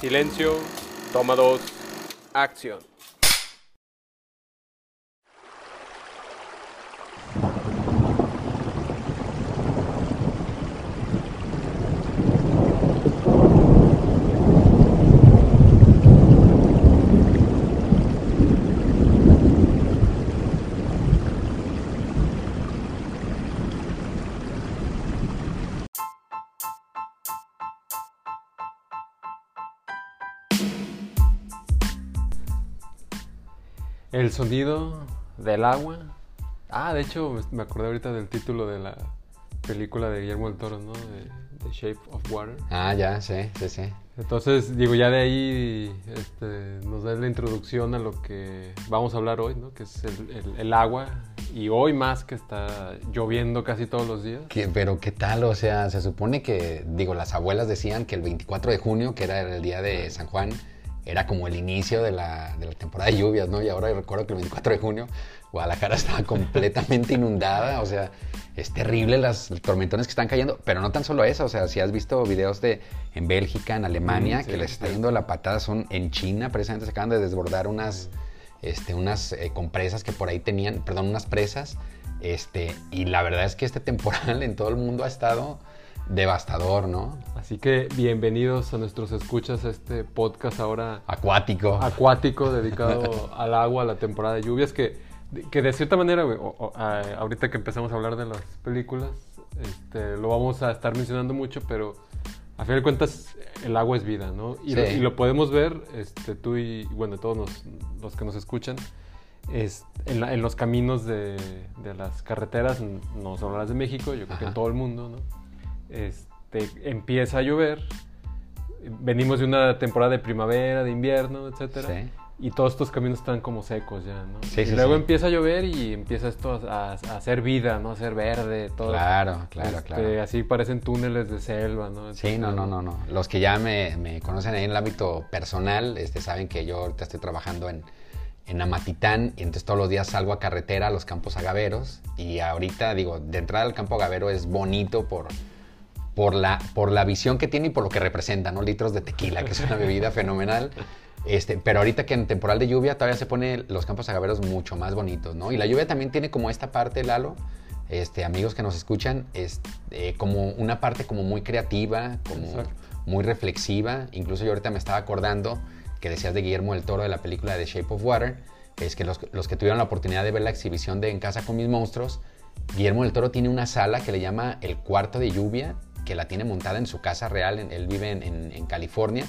Silencio, toma dos, acción. El sonido del agua. Ah, de hecho, me acordé ahorita del título de la película de Guillermo del Toro, ¿no? De, The Shape of Water. Ah, ya, sí, sí, sí. Entonces, digo, ya de ahí este, nos da la introducción a lo que vamos a hablar hoy, ¿no? Que es el, el agua. Y hoy más que está lloviendo casi todos los días. ¿Qué- pero qué tal, o sea, se supone que, digo, las abuelas decían que el 24 de junio, que era el día de San Juan, era como el inicio de la, de la temporada de lluvias, ¿no? Y ahora recuerdo que el 24 de junio Guadalajara estaba completamente inundada, o sea, es terrible las tormentones que están cayendo, pero no tan solo eso, o sea, si has visto videos de en Bélgica, en Alemania, Mm, sí, que les está yendo la patada, son en China, precisamente se acaban de desbordar unas, este, unas eh, compresas que por ahí tenían, perdón, unas presas, este, y la verdad es que este temporal en todo el mundo ha estado devastador, ¿no? Así que bienvenidos a nuestros escuchas a este podcast ahora Acuático. acuático dedicado al agua, a la temporada de lluvias, que, que de cierta manera, güey, o- o, a- ahorita que empezamos a hablar de las películas, este, lo vamos a estar mencionando mucho, pero a fin de cuentas el agua es vida, ¿no? Y, lo, Sí. y lo podemos ver, este, tú y, bueno, todos los, los que nos escuchan, es, en, la- en los caminos de, de las carreteras, no solo las de México, yo creo que en todo el mundo, ¿no? Este, empieza a llover, venimos de una temporada de primavera, de invierno, etcétera. Sí. Y todos estos caminos están como secos ya, ¿no? Sí, y sí, luego empieza a llover y empieza esto a, a- a hacer vida, ¿no? A hacer verde, todo. Claro, claro, Este, claro. Así parecen túneles de selva, ¿no? Sí, no, no, no, no. Los que ya me, me conocen ahí en el ámbito personal, este, saben que yo ahorita estoy trabajando en, en Amatitán y entonces todos los días salgo a carretera a los campos agaveros y ahorita, digo, de entrada al campo agavero es bonito por, por, la, por la visión que tiene y por lo que representa, ¿no? Litros de tequila, que es una bebida fenomenal. Este, pero ahorita que en temporal de lluvia todavía se pone los campos agaveros mucho más bonitos, ¿no? Y la lluvia también tiene como esta parte, Lalo, este, amigos que nos escuchan, es eh, como una parte como muy creativa, como Exacto. muy reflexiva. Incluso yo ahorita me estaba acordando que decías de Guillermo del Toro de la película The Shape of Water, es que los, los que tuvieron la oportunidad de ver la exhibición de En Casa con mis monstruos, Guillermo del Toro tiene una sala que le llama el cuarto de lluvia, que la tiene montada en su casa real, él vive en, en- en California,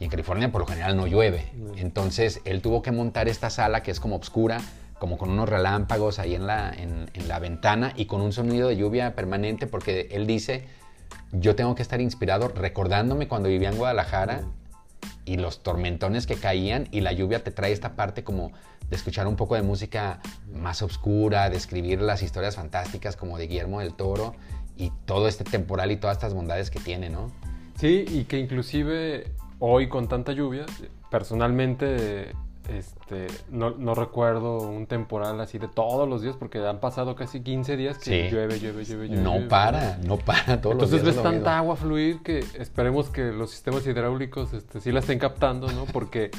y en California por lo general no llueve. Entonces él tuvo que montar esta sala que es como oscura, como con unos relámpagos ahí en la, en, en la ventana y con un sonido de lluvia permanente, porque él dice, yo tengo que estar inspirado recordándome cuando vivía en Guadalajara y los tormentones que caían y la lluvia te trae esta parte como de escuchar un poco de música más oscura, de escribir las historias fantásticas como de Guillermo del Toro y todo este temporal y todas estas bondades que tiene, ¿no? Sí, y que inclusive hoy con tanta lluvia, personalmente este, no, no recuerdo un temporal así de todos los días, porque han pasado casi 15 días que Sí. llueve, llueve, llueve, llueve. No llueve. para, no para todos Entonces los días. ves es lo tanta mismo. agua fluir que esperemos que los sistemas hidráulicos este, sí la estén captando, ¿no? Porque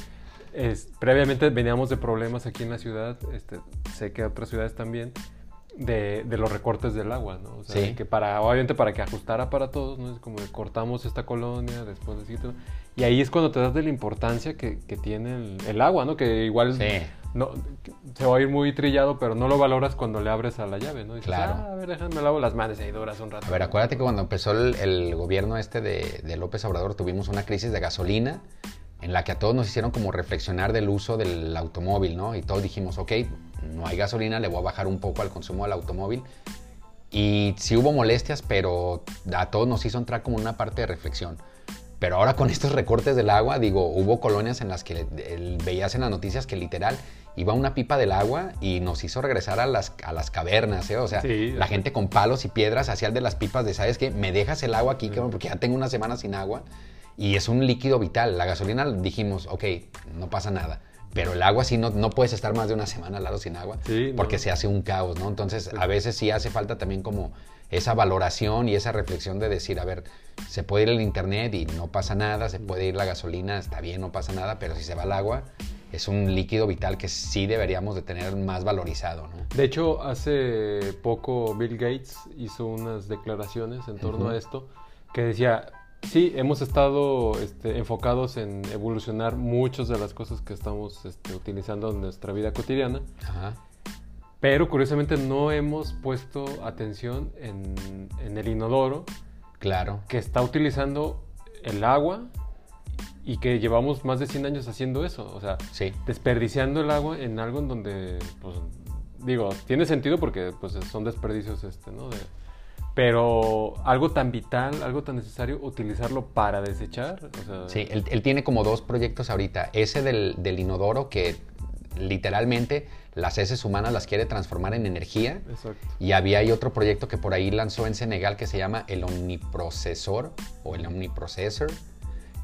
es- previamente veníamos de problemas aquí en la ciudad, este, sé que otras ciudades también, de, de los recortes del agua, ¿no? O sea, Sí. que para, obviamente para que ajustara para todos, ¿no? Es como de cortamos esta colonia, después de Y ahí es cuando te das de la importancia que, que tiene el, el agua, ¿no? Que igual Sí. no, se va a ir muy trillado, pero no lo valoras cuando le abres a la llave, ¿no? Dices, Claro. "Ah, a ver, déjame lavo las manos y ahí duras un rato. A ver, acuérdate que cuando empezó el, el gobierno este de, de López Obrador tuvimos una crisis de gasolina en la que a todos nos hicieron como reflexionar del uso del automóvil, ¿no? Y todos dijimos, ok, no hay gasolina, le voy a bajar un poco al consumo del automóvil. Y sí hubo molestias, pero a todos nos hizo entrar como una parte de reflexión. Pero ahora con estos recortes del agua, digo, hubo colonias en las que veías en las noticias que literal iba una pipa del agua y nos hizo regresar a las, a las cavernas, ¿eh? O sea, Sí. la gente con palos y piedras hacía el de las pipas de, ¿sabes qué? Me dejas el agua aquí, porque ya tengo una semana sin agua. Y es un líquido vital. La gasolina dijimos, ok, no pasa nada. Pero el agua sí no, no puedes estar más de una semana al lado sin agua Sí, porque no. se hace un caos, ¿no? Entonces, a veces sí hace falta también como esa valoración y esa reflexión de decir, a ver, se puede ir el internet y no pasa nada, se puede ir la gasolina, está bien, no pasa nada, pero si se va el agua, es un líquido vital que sí deberíamos de tener más valorizado, ¿no? De hecho, hace poco Bill Gates hizo unas declaraciones en torno a esto que decía, sí, hemos estado este, enfocados en evolucionar muchas de las cosas que estamos este, utilizando en nuestra vida cotidiana, Ajá. pero curiosamente no hemos puesto atención en, en el inodoro Claro. que está utilizando el agua y que llevamos más de 100 años haciendo eso, o sea, Sí. desperdiciando el agua en algo en donde, pues, digo, tiene sentido porque pues, son desperdicios, este, ¿no? De- pero algo tan vital, algo tan necesario, utilizarlo para desechar, o sea, Sí, él, él tiene como dos proyectos ahorita. Ese del, del inodoro que literalmente las heces humanas las quiere transformar en energía. exacto. Y había ahí otro proyecto que por ahí lanzó en Senegal que se llama el Omniprocesor o el Omniprocessor,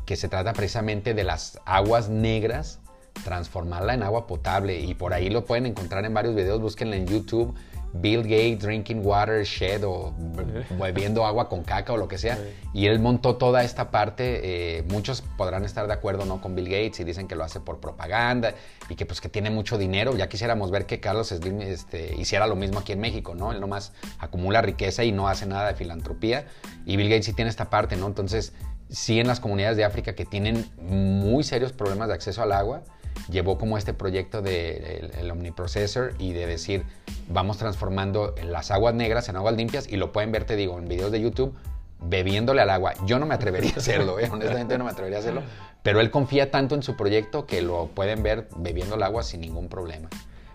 que se trata precisamente de las aguas negras, transformarla en agua potable. Y por ahí lo pueden encontrar en varios videos, búsquenla en YouTube. Bill Gates Drinking Water Shed o be- bebiendo agua con caca o lo que sea. Sí. Y él montó toda esta parte. eh, muchos podrán estar de acuerdo no con Bill Gates y dicen que lo hace por propaganda y que pues que tiene mucho dinero. Ya quisiéramos ver que Carlos Slim este, hiciera lo mismo aquí en México, ¿no? Él nomás acumula riqueza y no hace nada de filantropía. Y Bill Gates sí tiene esta parte, ¿no? Entonces, sí en las comunidades de África que tienen muy serios problemas de acceso al agua, llevó como este proyecto de el, Omniprocessor y de decir, vamos transformando las aguas negras en aguas limpias y lo pueden ver, te digo, en videos de YouTube, bebiéndole al agua. Yo no me atrevería a hacerlo, ¿eh? honestamente no me atrevería a hacerlo, pero él confía tanto en su proyecto que lo pueden ver bebiendo el agua sin ningún problema.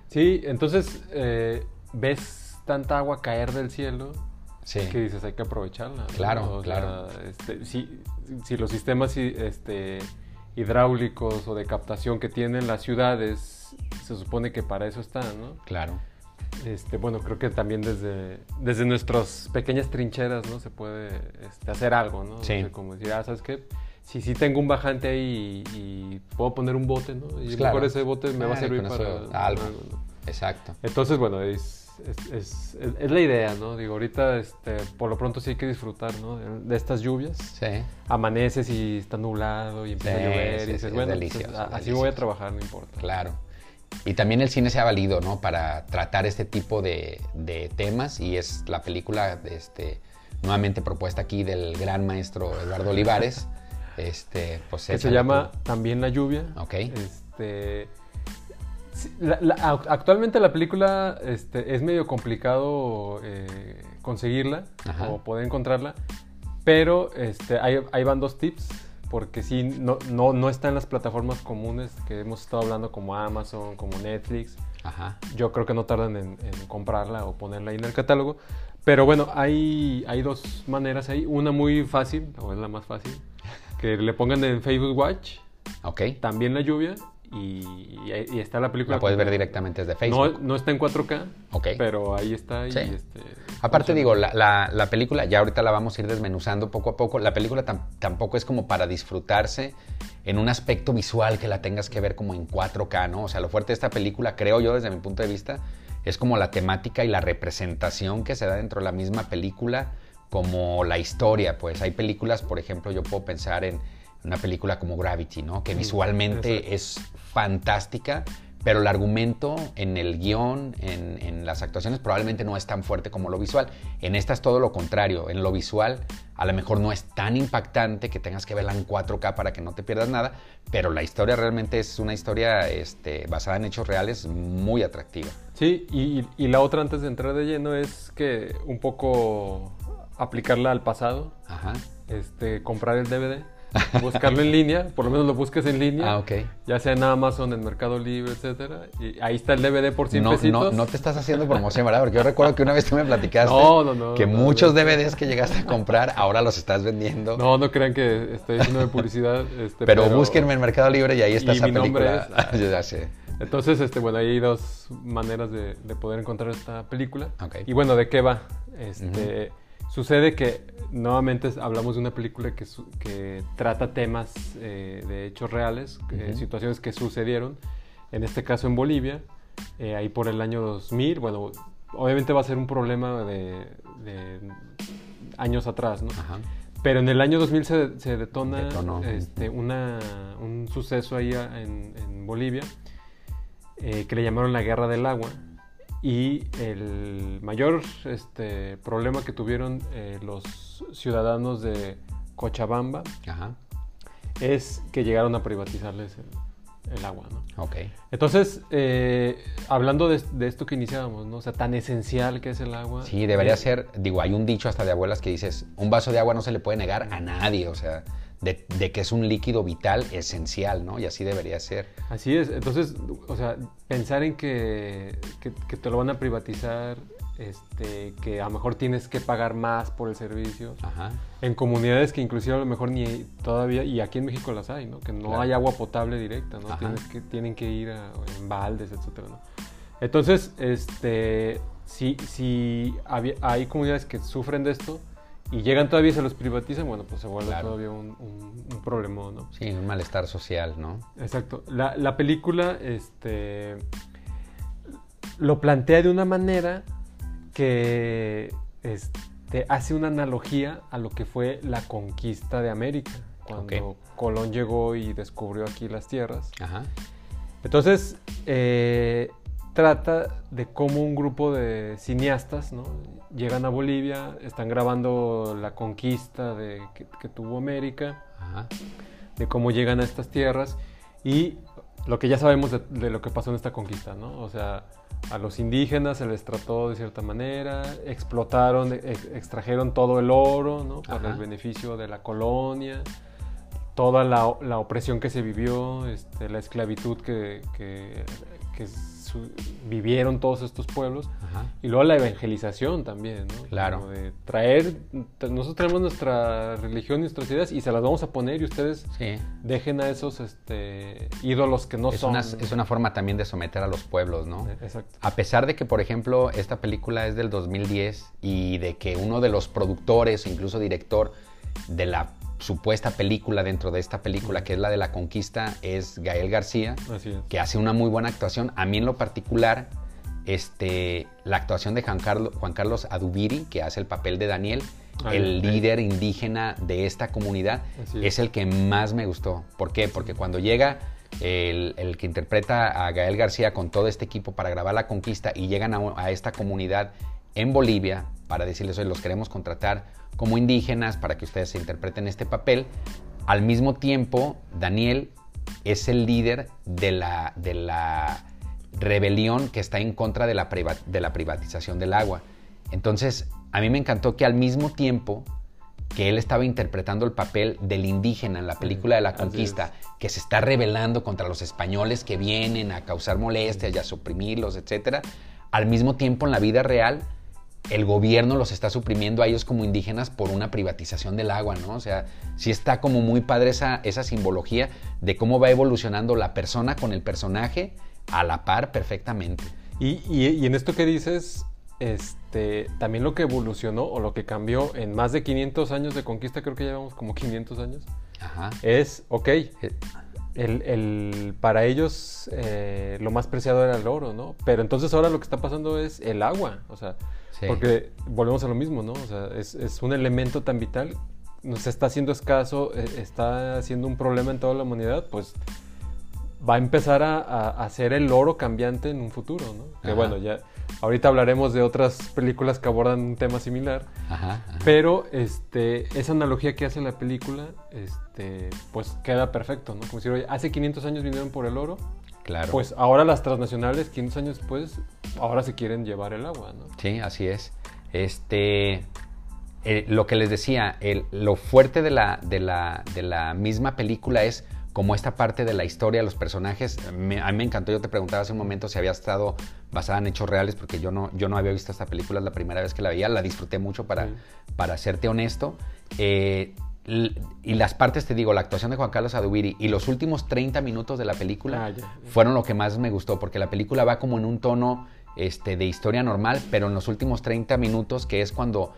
Sí, entonces eh, ves tanta agua caer del cielo Sí, que dices hay que aprovecharla. Claro, claro. sea, este, si, si los sistemas este, hidráulicos o de captación que tienen las ciudades, se supone que para eso están, ¿no? claro. Este, bueno, creo que también desde, desde nuestras pequeñas trincheras, ¿no? Se puede este, hacer algo, ¿no? Sí. O sea, como decir, ah, ¿sabes qué? Si sí tengo un bajante ahí y, y puedo poner un bote, ¿no? Y Pues claro. mejor ese bote me va a Claro, servir para eso, algo. ¿no? Exacto. Entonces, bueno, es, es, es- la idea, ¿no? Digo, ahorita, este, por lo pronto sí hay que disfrutar, ¿no? De, de estas lluvias. Sí. Amaneces y está nublado y empieza Sí, a llover sí, y dices, bueno, delicioso, pues, es así voy a delicioso. trabajar, no importa. Claro. Y también el cine se ha valido, ¿no? Para tratar este tipo de, de temas y es la película, este, nuevamente propuesta aquí del gran maestro Eduardo Olivares, este, pues que se llama. También la lluvia. Ok. Este, sí, la- la- ac- actualmente la película este, es medio complicado eh, conseguirla Ajá. o poder encontrarla, pero este, ahí, ahí van dos tips, porque sí, no, no, no está en las plataformas comunes que hemos estado hablando como Amazon, como Netflix. Ajá. Yo creo que no tardan en, en comprarla o ponerla ahí en el catálogo. Pero bueno, hay, hay dos maneras ahí. Una muy fácil, o es la más fácil, que le pongan en Facebook Watch, Ok. también la lluvia, y, está la película. La puedes ver directamente desde No, Facebook. no está en 4K, Ok. pero ahí está. y, Sí. este, Aparte digo, la, la- la película, ya ahorita la vamos a ir desmenuzando poco a poco, la película tam- tampoco es como para disfrutarse en un aspecto visual que la tengas que ver como en 4K, ¿no? O sea, lo fuerte de esta película, creo yo desde mi punto de vista, es como la temática y la representación que se da dentro de la misma película, como la historia, pues hay películas, por ejemplo, yo puedo pensar en una película como Gravity, ¿no? Que visualmente exacto. es fantástica, pero el argumento en el guion, en, en las actuaciones, probablemente no es tan fuerte como lo visual. En esta es todo lo contrario. En lo visual, a lo mejor no es tan impactante que tengas que verla en 4K para que no te pierdas nada, pero la historia realmente es una historia este, basada en hechos reales muy atractiva. Sí, y, y la otra antes de entrar de lleno es que un poco aplicarla al pasado, Ajá. este, comprar el DVD, buscarlo en línea, por lo menos lo busques en línea. Ah, ok. Ya sea en Amazon, en Mercado Libre, etcétera. Y ahí está el DVD por 100 No, no, pesitos. no te estás haciendo promoción, ¿verdad? Porque yo recuerdo que una vez tú me platicaste No, no, no, que no, muchos no. DVDs que llegaste a comprar ahora los estás vendiendo. No, no crean que estoy haciendo de publicidad. este, pero, búsquenme en Mercado Libre y ahí está y esa mi nombre película. es- Ya sé. Entonces, este, bueno, ahí hay dos maneras de, de poder encontrar esta película. Ok. Y bueno, ¿de qué va? Este, Sucede que nuevamente hablamos de una película que, que trata temas eh, de hechos reales, eh, Ujú. situaciones que sucedieron. en este caso en Bolivia, eh, ahí por el año 2000, bueno, obviamente va a ser un problema de, de años atrás, ¿no? Ajá. Pero en el año 2000 se, se detona este, una, un suceso ahí en, en Bolivia eh, que le llamaron la Guerra del Agua. Y el mayor este, problema que tuvieron eh, los ciudadanos de Cochabamba Ajá. es que llegaron a privatizarles el, el agua, ¿no? Entonces, eh, hablando de, de esto que iniciábamos, ¿no? O sea, tan esencial que es el agua. Sí, debería eh, ser, digo, hay un dicho hasta de abuelas que dices, un vaso de agua no se le puede negar a nadie, o sea, de, de que es un líquido vital esencial, ¿no? Y así debería ser. Así es, entonces, o sea, pensar en que, que- que te lo van a privatizar, este, que a lo mejor tienes que pagar más por el servicio, Ajá. en comunidades que inclusive a lo mejor ni todavía, y aquí en México las hay, ¿no? Que no Claro. hay agua potable directa, ¿no? Tienes que, tienen que ir a, en baldes, etcétera, ¿no? Entonces, este, si, hay comunidades que sufren de esto y llegan todavía y se los privatizan, bueno, pues se vuelve Claro. todavía un, un, un problemón, ¿no? Sí, un malestar social, ¿no? Exacto. La, la película este, lo plantea de una manera que este, hace una analogía a lo que fue la conquista de América, cuando. Colón llegó y descubrió aquí las tierras. Ajá. Entonces, eh, trata de cómo un grupo de cineastas ¿no? Llegan a Bolivia, están grabando la conquista de, que- que tuvo América Ajá. de cómo llegan a estas tierras y lo que ya sabemos de, de lo que pasó en esta conquista, ¿no? O sea, a los indígenas se les trató de cierta manera, explotaron, ex- extrajeron todo el oro, ¿no? Para Ajá. el beneficio de la colonia, toda la, la opresión que se vivió, este, la esclavitud que, que- que su- vivieron todos estos pueblos. Ajá. Y luego la evangelización también, ¿no? Claro. De traer, nosotros tenemos nuestra religión, nuestras ideas y se las vamos a poner y ustedes Sí. dejen a esos este, ídolos que no Es son. una, es una forma también de someter a los pueblos, ¿no? Eh, Exacto. A pesar de que, por ejemplo, esta película es del 2010 y de que uno de los productores, incluso director de la supuesta película dentro de esta película, que es la de la conquista, es Gael García, Así es. que hace una muy buena actuación. A mí en lo particular, este, la actuación de Juan Carlos, Juan Carlos Adubiri, que hace el papel de Daniel, el líder indígena de esta comunidad, es es. el que más me gustó. ¿Por qué? Porque cuando llega el, el que interpreta a Gael García con todo este equipo para grabar la conquista y llegan a, a esta comunidad en Bolivia para decirles, hoy los queremos contratar como indígenas para que ustedes se interpreten este papel, al mismo tiempo Daniel es el líder de la, de la rebelión que está en contra de la, priva- de la privatización del agua. Entonces, a mí me encantó que al mismo tiempo que él estaba interpretando el papel del indígena en la película de la conquista, que se está rebelando contra los españoles que vienen a causar molestias y a suprimirlos, etc. Al mismo tiempo, en la vida real, el gobierno los está suprimiendo a ellos como indígenas por una privatización del agua, ¿no? O sea, sí está como muy padre esa, esa simbología de cómo va evolucionando la persona con el personaje a la par perfectamente. Y, y- y en esto que dices, este, también lo que evolucionó o lo que cambió en más de 500 años de conquista, creo que llevamos como 500 años, Ajá. es, ok, Eh, el, el- para ellos eh, lo más preciado era el oro, ¿no? Pero entonces ahora lo que está pasando es el agua, o sea, Sí. porque volvemos a lo mismo, ¿no? O sea, es, es un elemento tan vital, nos está haciendo escaso, eh, está siendo un problema en toda la humanidad, pues va a empezar a, a, a ser el oro cambiante en un futuro, ¿no? Que Ajá. bueno, ya ahorita hablaremos de otras películas que abordan un tema similar, Ajá, ajá. pero este, esa analogía que hace la película, este, pues queda perfecto, ¿no? Como decir, oye, hace 500 años vinieron por el oro, claro. pues ahora las transnacionales, 500 años después, ahora se quieren llevar el agua, ¿no? Sí, así es. Este, eh, lo que les decía, el- lo fuerte de la, de, la, de la misma película es como esta parte de la historia, los personajes. Me- a mí me encantó, yo te preguntaba hace un momento si había estado basada en hechos reales, porque yo no, yo no había visto esta película, es la primera vez que la veía, la disfruté mucho para, Sí. para serte honesto. Eh, y las partes, te digo, la actuación de Juan Carlos Adubiri y los últimos 30 minutos de la película Ah, ya. fueron lo que más me gustó, porque la película va como en un tono este, de historia normal, pero en los últimos 30 minutos, que es cuando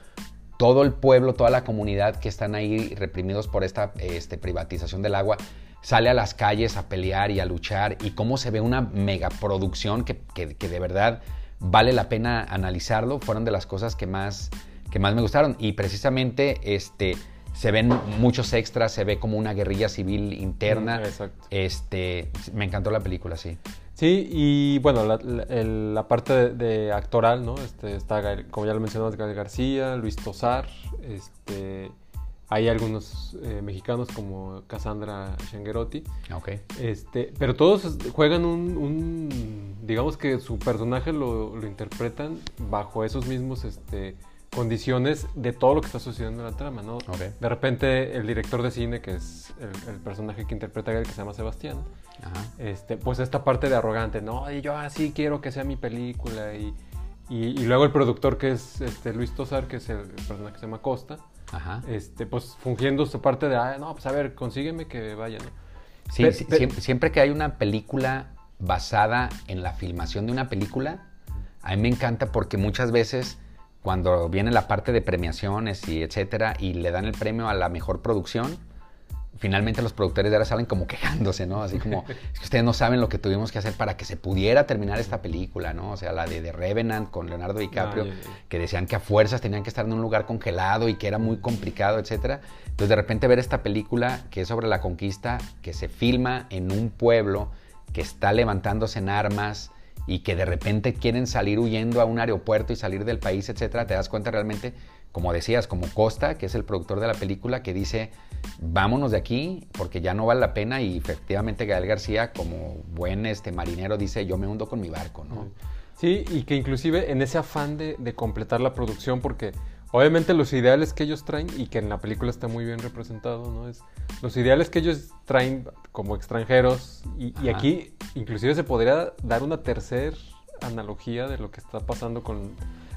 todo el pueblo, toda la comunidad que están ahí reprimidos por esta este, privatización del agua, sale a las calles a pelear y a luchar y cómo se ve una megaproducción que, que, que de verdad vale la pena analizarlo, fueron de las cosas que más, que más me gustaron. Y precisamente este, se ven muchos extras, se ve como una guerrilla civil interna. Exacto. Este, me encantó la película, sí. Sí, y bueno, la, la- el- la parte de, de actoral, ¿no? Este, está, como ya lo mencionamos, Gael García, Luis Tosar, este, hay algunos eh, mexicanos como Cassandra Shengerotti, Ok. este, pero todos juegan un, un- digamos que su personaje lo, lo interpretan bajo esos mismos, este, condiciones de todo lo que está sucediendo en la trama, ¿no? De repente el director de cine, que es el, el personaje que interpreta Gael, que se llama Sebastián, Ajá. este, pues esta parte de arrogante, no, y yo así quiero que sea mi película, y, y, y luego el productor que es este, Luis Tosar, que es el, el personaje que se llama Costa, Ajá. este, pues fungiendo su parte de, ah, no, pues a ver, consígueme que vaya, ¿no? Sí, Pe- sí, pe- siempre, siempre que hay una película basada en la filmación de una película, a mí me encanta porque muchas veces cuando viene la parte de premiaciones y etcétera y le dan el premio a la mejor producción, finalmente los productores de ahora salen como quejándose, ¿no? Así como, es que ustedes no saben lo que tuvimos que hacer para que se pudiera terminar esta película, ¿no? O sea, la de The Revenant con Leonardo DiCaprio, que decían que a fuerzas tenían que estar en un lugar congelado y que era muy complicado, etcétera. Entonces, de repente ver esta película que es sobre la conquista, que se filma en un pueblo que está levantándose en armas y que de repente quieren salir huyendo a un aeropuerto y salir del país, etcétera, te das cuenta realmente, como decías, como Costa, que es el productor de la película, que dice, vámonos de aquí porque ya no vale la pena y efectivamente Gael García, como buen este, marinero, dice, yo me hundo con mi barco, ¿no? Sí, y que inclusive en ese afán de, de completar la producción, porque obviamente los ideales que ellos traen, y que en la película está muy bien representado, ¿no? Es los ideales que ellos traen como extranjeros, y, y aquí inclusive se podría dar una tercera analogía de lo que está pasando con,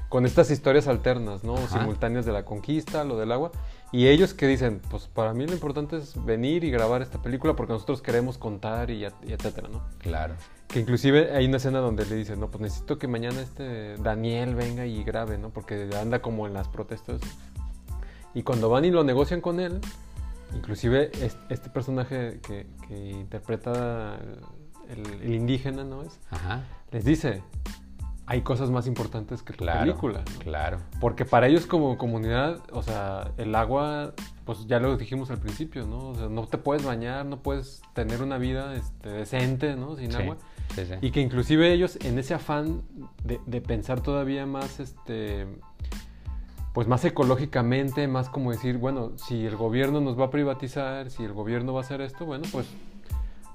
con estas historias alternas, ¿no? Ajá. Simultáneas de la conquista, lo del agua, y ellos que dicen, pues para mí lo importante es venir y grabar esta película porque nosotros queremos contar y, et- y etcétera, ¿no? Claro. Que inclusive hay una escena donde le dice, no, pues necesito que mañana este Daniel venga y grabe, ¿no? Porque anda como en las protestas. Y cuando van y lo negocian con él, inclusive es- este personaje que, que interpreta el, el indígena, ¿no es? Ajá. Les dice, hay cosas más importantes que tu Claro. película. Claro. Porque para ellos como comunidad, o sea, el agua, pues ya lo dijimos al principio, ¿no? O sea, no te puedes bañar, no puedes tener una vida este, decente, ¿no? Sin Sí, agua. sí, sí. Y que inclusive ellos en ese afán de, de pensar todavía más, este, pues más ecológicamente, más como decir, bueno, si el gobierno nos va a privatizar, si el gobierno va a hacer esto, bueno, pues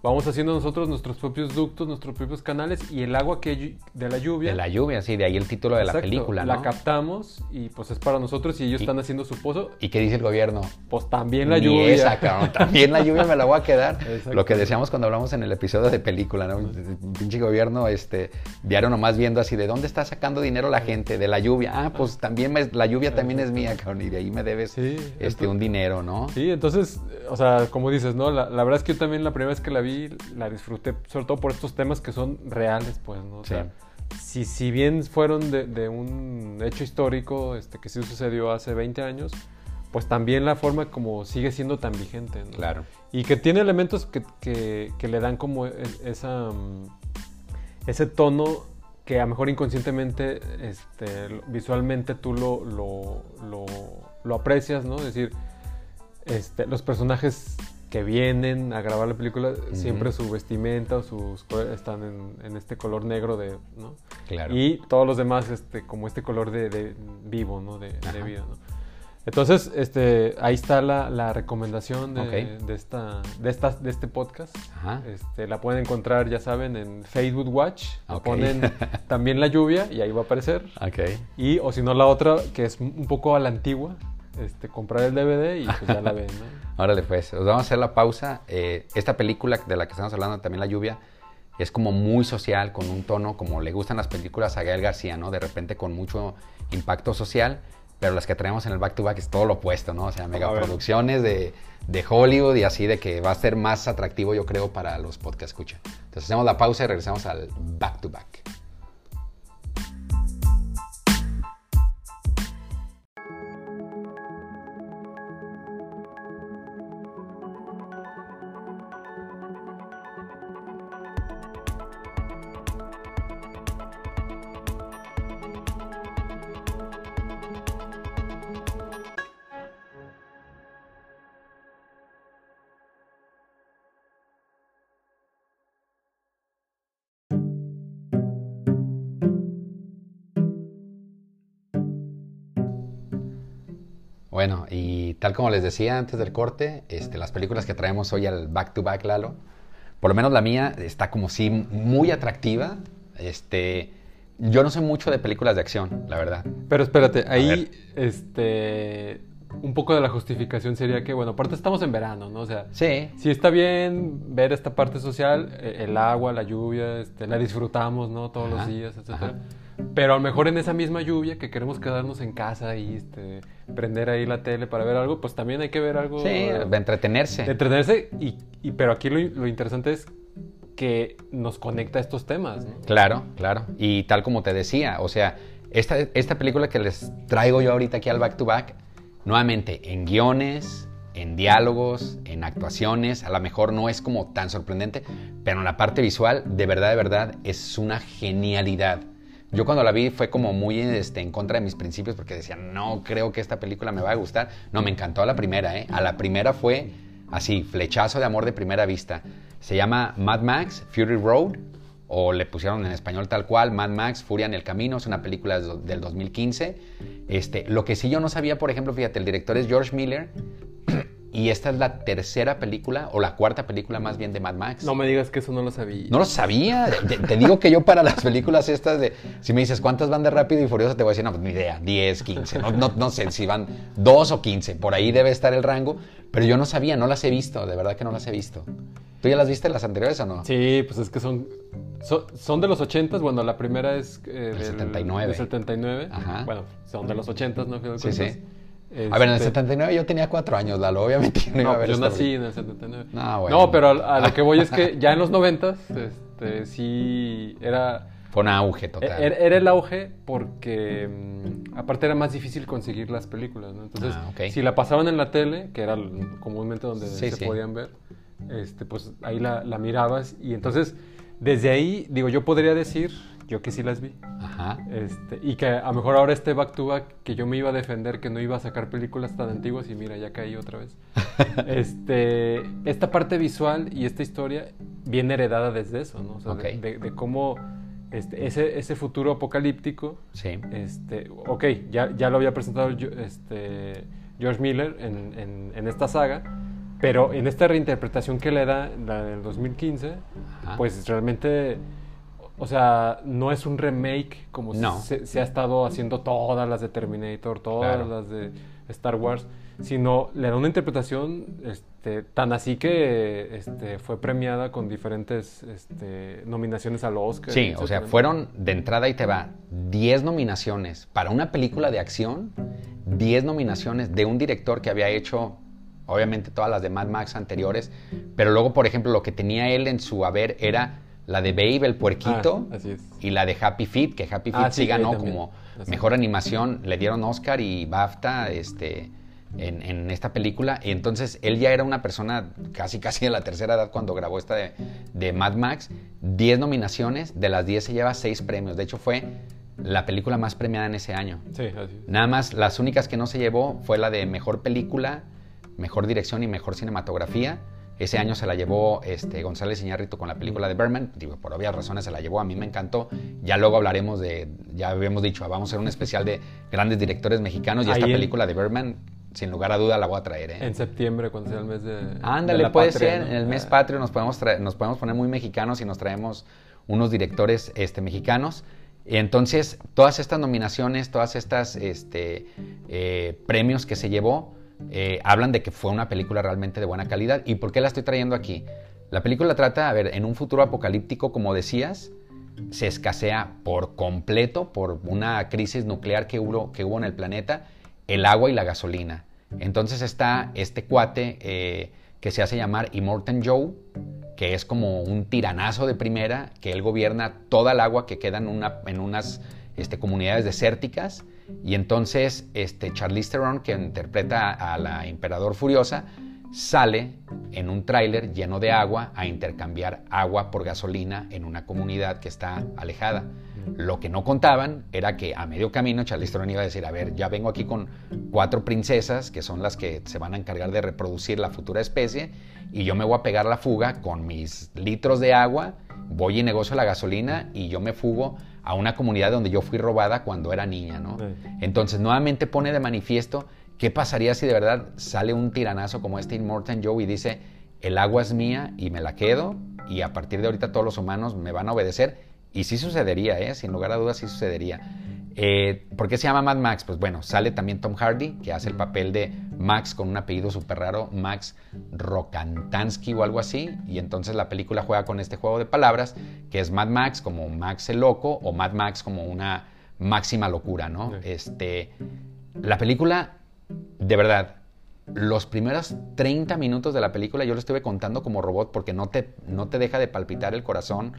vamos haciendo nosotros nuestros propios ductos, nuestros propios canales y el agua que de la lluvia. De la lluvia, sí, de ahí el título de la película, La ¿no? captamos y pues es para nosotros y ellos Y- están haciendo su pozo, ¿Y qué dice el gobierno? pues también la Ni lluvia. esa, cabrón. También la lluvia me la voy a quedar. Exacto. Lo que decíamos cuando hablamos en el episodio de película, ¿no? Pinche gobierno, este, diario nomás viendo así, ¿de dónde está sacando dinero la gente? De la lluvia. Ah, pues también me- la lluvia también es mía, cabrón, y de ahí me debes Sí, este, entonces- un dinero, ¿no? Sí, entonces, o sea, como dices, ¿no? La, la verdad es que yo también la primera vez que la vi, la disfruté, sobre todo por estos temas que son reales, pues, ¿no? O sea, si, si bien fueron de, de un hecho histórico, este, que sí sucedió hace 20 años, pues también la forma como sigue siendo tan vigente, ¿no? Claro. Y que tiene elementos que, que- que le dan como e- esa, ese tono que a lo mejor inconscientemente, este, visualmente tú lo, lo, lo, lo aprecias, ¿no? Es decir, este, los personajes que vienen a grabar la película, siempre su vestimenta o sus están en, en este color negro de, ¿no? Claro. Y todos los demás, este, como este color de, de vivo, ¿no? De, de vida, ¿no? Entonces, este, ahí está la, la recomendación de, Ok. de esta, de, esta, de este podcast. Ajá. Este, la pueden encontrar, ya saben, en Facebook Watch. Le Ok. Ponen también la lluvia y ahí va a aparecer. Ok. Y, o si no, la otra, que es un poco a la antigua, este, comprar el DVD y pues ya la ven, ¿no? Órale, pues, os vamos a hacer la pausa. Eh, esta película de la que estamos hablando, también La Lluvia, es como muy social, con un tono como le gustan las películas a Gael García, ¿no? De repente con mucho impacto social, pero las que traemos en el back to back es todo lo opuesto, ¿no? O sea, megaproducciones de, de Hollywood y así de que va a ser más atractivo, yo creo, para los podcast escucha. Entonces hacemos la pausa y regresamos al back to back. Bueno, y tal como les decía antes del corte, este, las películas que traemos hoy al back to back, Lalo, por lo menos la mía está como sí muy atractiva. Este, yo no sé mucho de películas de acción, la verdad. Pero espérate, ahí, este, un poco de la justificación sería que, bueno, aparte estamos en verano, ¿no? O sea, Sí. sí está bien ver esta parte social, eh, el agua, la lluvia, este, la disfrutamos, ¿no? Todos Ajá, los días, etcétera. ajá. Pero a lo mejor en esa misma lluvia que queremos quedarnos en casa y este, prender ahí la tele para ver algo, pues también hay que ver algo Sí, eh, de entretenerse. de entretenerse. Y, y- pero aquí lo, lo interesante es que nos conecta a estos temas, ¿no? Claro, claro. Y tal como te decía, o sea, esta, esta película que les traigo yo ahorita aquí al back to back, nuevamente en guiones, en diálogos, en actuaciones, a lo mejor no es como tan sorprendente, pero en la parte visual, de verdad, de verdad, es una genialidad. Yo cuando la vi fue como muy este, en contra de mis principios porque decía, no creo que esta película me va a gustar. No, me encantó a la primera, ¿eh? A la primera fue así, flechazo de amor de primera vista. Se llama Mad Max, Fury Road, o le pusieron en español tal cual, Mad Max, Furia en el Camino, es una película del 2015. Este, lo que sí yo no sabía, por ejemplo, fíjate, el director es George Miller, y esta es la tercera película, o la cuarta película más bien de Mad Max. No me digas que eso no lo sabía. No lo sabía. Te, te digo que yo para las películas estas de... Si me dices cuántas van de Rápido y Furioso, te voy a decir, no, pues ni idea, 10, 15. No, no, no sé si van 2 o 15. Por ahí debe estar el rango. Pero yo no sabía, no las he visto. De verdad que no las he visto. ¿Tú ya las viste las anteriores o no? Sí, pues es que son, son, son de los 80 bueno, la primera es eh, del 79. del 79. Ajá. Bueno, son de los 80 ¿no? De Sí, A ver, en el Este, 79 yo tenía 4 años, Lalo. Obviamente yo no iba No, a ver yo nací película. en el 79. No, bueno. No, pero a, a lo que voy es que ya en los 90 este, sí era, Fue un auge total. era, era el auge porque mm, aparte era más difícil conseguir las películas, ¿no? Entonces, Ah, si la pasaban en la tele, que era comúnmente donde Sí, se sí. podían ver, este, pues ahí la, la mirabas y entonces desde ahí, digo, yo podría decir, yo que sí las vi. Ajá. Este, y que a lo mejor ahora este back to back que yo me iba a defender que no iba a sacar películas tan antiguas y mira, ya caí otra vez. este, esta parte visual y esta historia viene heredada desde eso, ¿no? O sea, de- Ok. de, de cómo este, ese, ese futuro apocalíptico, Sí. este, ok, ya, ya lo había presentado yo- este, George Miller en, en- en esta saga, pero en esta reinterpretación que le da, la del 2015, Ajá. pues realmente, o sea, no es un remake como No. se, se ha estado haciendo todas las de Terminator, todas Claro. las de Star Wars, sino le da una interpretación este, tan así que este, fue premiada con diferentes este, nominaciones al Oscar. Sí, o sea, fueron de entrada y te va 10 nominaciones para una película de acción, 10 nominaciones de un director que había hecho, obviamente, todas las de Mad Max anteriores, pero luego, por ejemplo, lo que tenía él en su haber era la de Babe, el puerquito, Ah, así es. y la de Happy Feet, que Happy Feet Ah, sí, sí, ganó como Así. mejor animación, le dieron Oscar y BAFTA este, en, en esta película. Y entonces él ya era una persona casi casi de la tercera edad cuando grabó esta de, de Mad Max. 10 nominaciones, de las 10 se lleva 6 premios. De hecho fue la película más premiada en ese año. Sí, así es. Nada más, las únicas que no se llevó fue la de mejor película, mejor dirección y mejor cinematografía. Ese año se la llevó este, González Iñárritu con la película de Berman. Digo, por obvias razones se la llevó, a mí me encantó. Ya luego hablaremos de, ya habíamos dicho, vamos a hacer un especial de grandes directores mexicanos y esta en- película de Berman, sin lugar a duda, la voy a traer. ¿eh? En septiembre, cuando sea el mes de. de Ándale, la puede patria, ser. ¿no? En el mes Ah, patrio nos podemos, traer- nos podemos poner muy mexicanos y nos traemos unos directores este, mexicanos. Entonces, todas estas nominaciones, todas estas este, eh, premios que se llevó, eh, hablan de que fue una película realmente de buena calidad. ¿Y por qué la estoy trayendo aquí? La película trata, a ver, en un futuro apocalíptico, como decías, se escasea por completo, por una crisis nuclear que hubo, que hubo en el planeta, el agua y la gasolina. Entonces está este cuate eh, que se hace llamar Immortan Joe, que es como un tiranazo de primera, que él gobierna toda el agua que queda en, una, en unas este, comunidades desérticas. Y entonces este, Charlize Theron, que interpreta a la Emperador Furiosa, sale en un tráiler lleno de agua a intercambiar agua por gasolina en una comunidad que está alejada. Lo que no contaban era que a medio camino Charlize Theron iba a decir, a ver, ya vengo aquí con cuatro princesas que son las que se van a encargar de reproducir la futura especie y yo me voy a pegar la fuga con mis litros de agua, voy y negocio la gasolina y yo me fugo a una comunidad donde yo fui robada cuando era niña, ¿no? Sí. Entonces nuevamente pone de manifiesto ¿qué pasaría si de verdad sale un tiranazo como este Immortan Joe y dice, el agua es mía y me la quedo y a partir de ahorita todos los humanos me van a obedecer? Y sí sucedería, ¿eh? sin lugar a dudas sí sucedería. Eh, ¿Por qué se llama Mad Max? Pues bueno, sale también Tom Hardy, que hace el papel de Max con un apellido súper raro, Max Rokantansky o algo así, y entonces la película juega con este juego de palabras, que es Mad Max como Max el loco o Mad Max como una máxima locura, ¿no? Este, la película, de verdad, los primeros 30 minutos de la película yo lo estuve contando como robot porque no te, no te deja de palpitar el corazón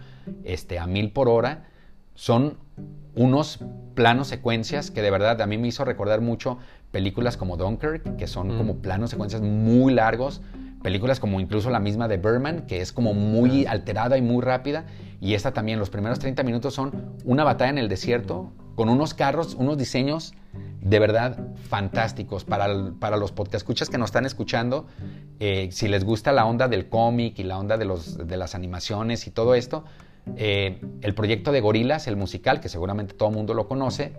este, a mil por hora. Son unos planos secuencias que de verdad a mí me hizo recordar mucho películas como Dunkirk, que son mm. como planos secuencias muy largos, películas como incluso la misma de Berman, que es como muy alterada y muy rápida, y esta también, los primeros 30 minutos son una batalla en el desierto, con unos carros, unos diseños de verdad fantásticos para, para los escuchas que nos están escuchando. Eh, si les gusta la onda del cómic y la onda de, los, de las animaciones y todo esto, eh, el proyecto de Gorilas, el musical, que seguramente todo el mundo lo conoce,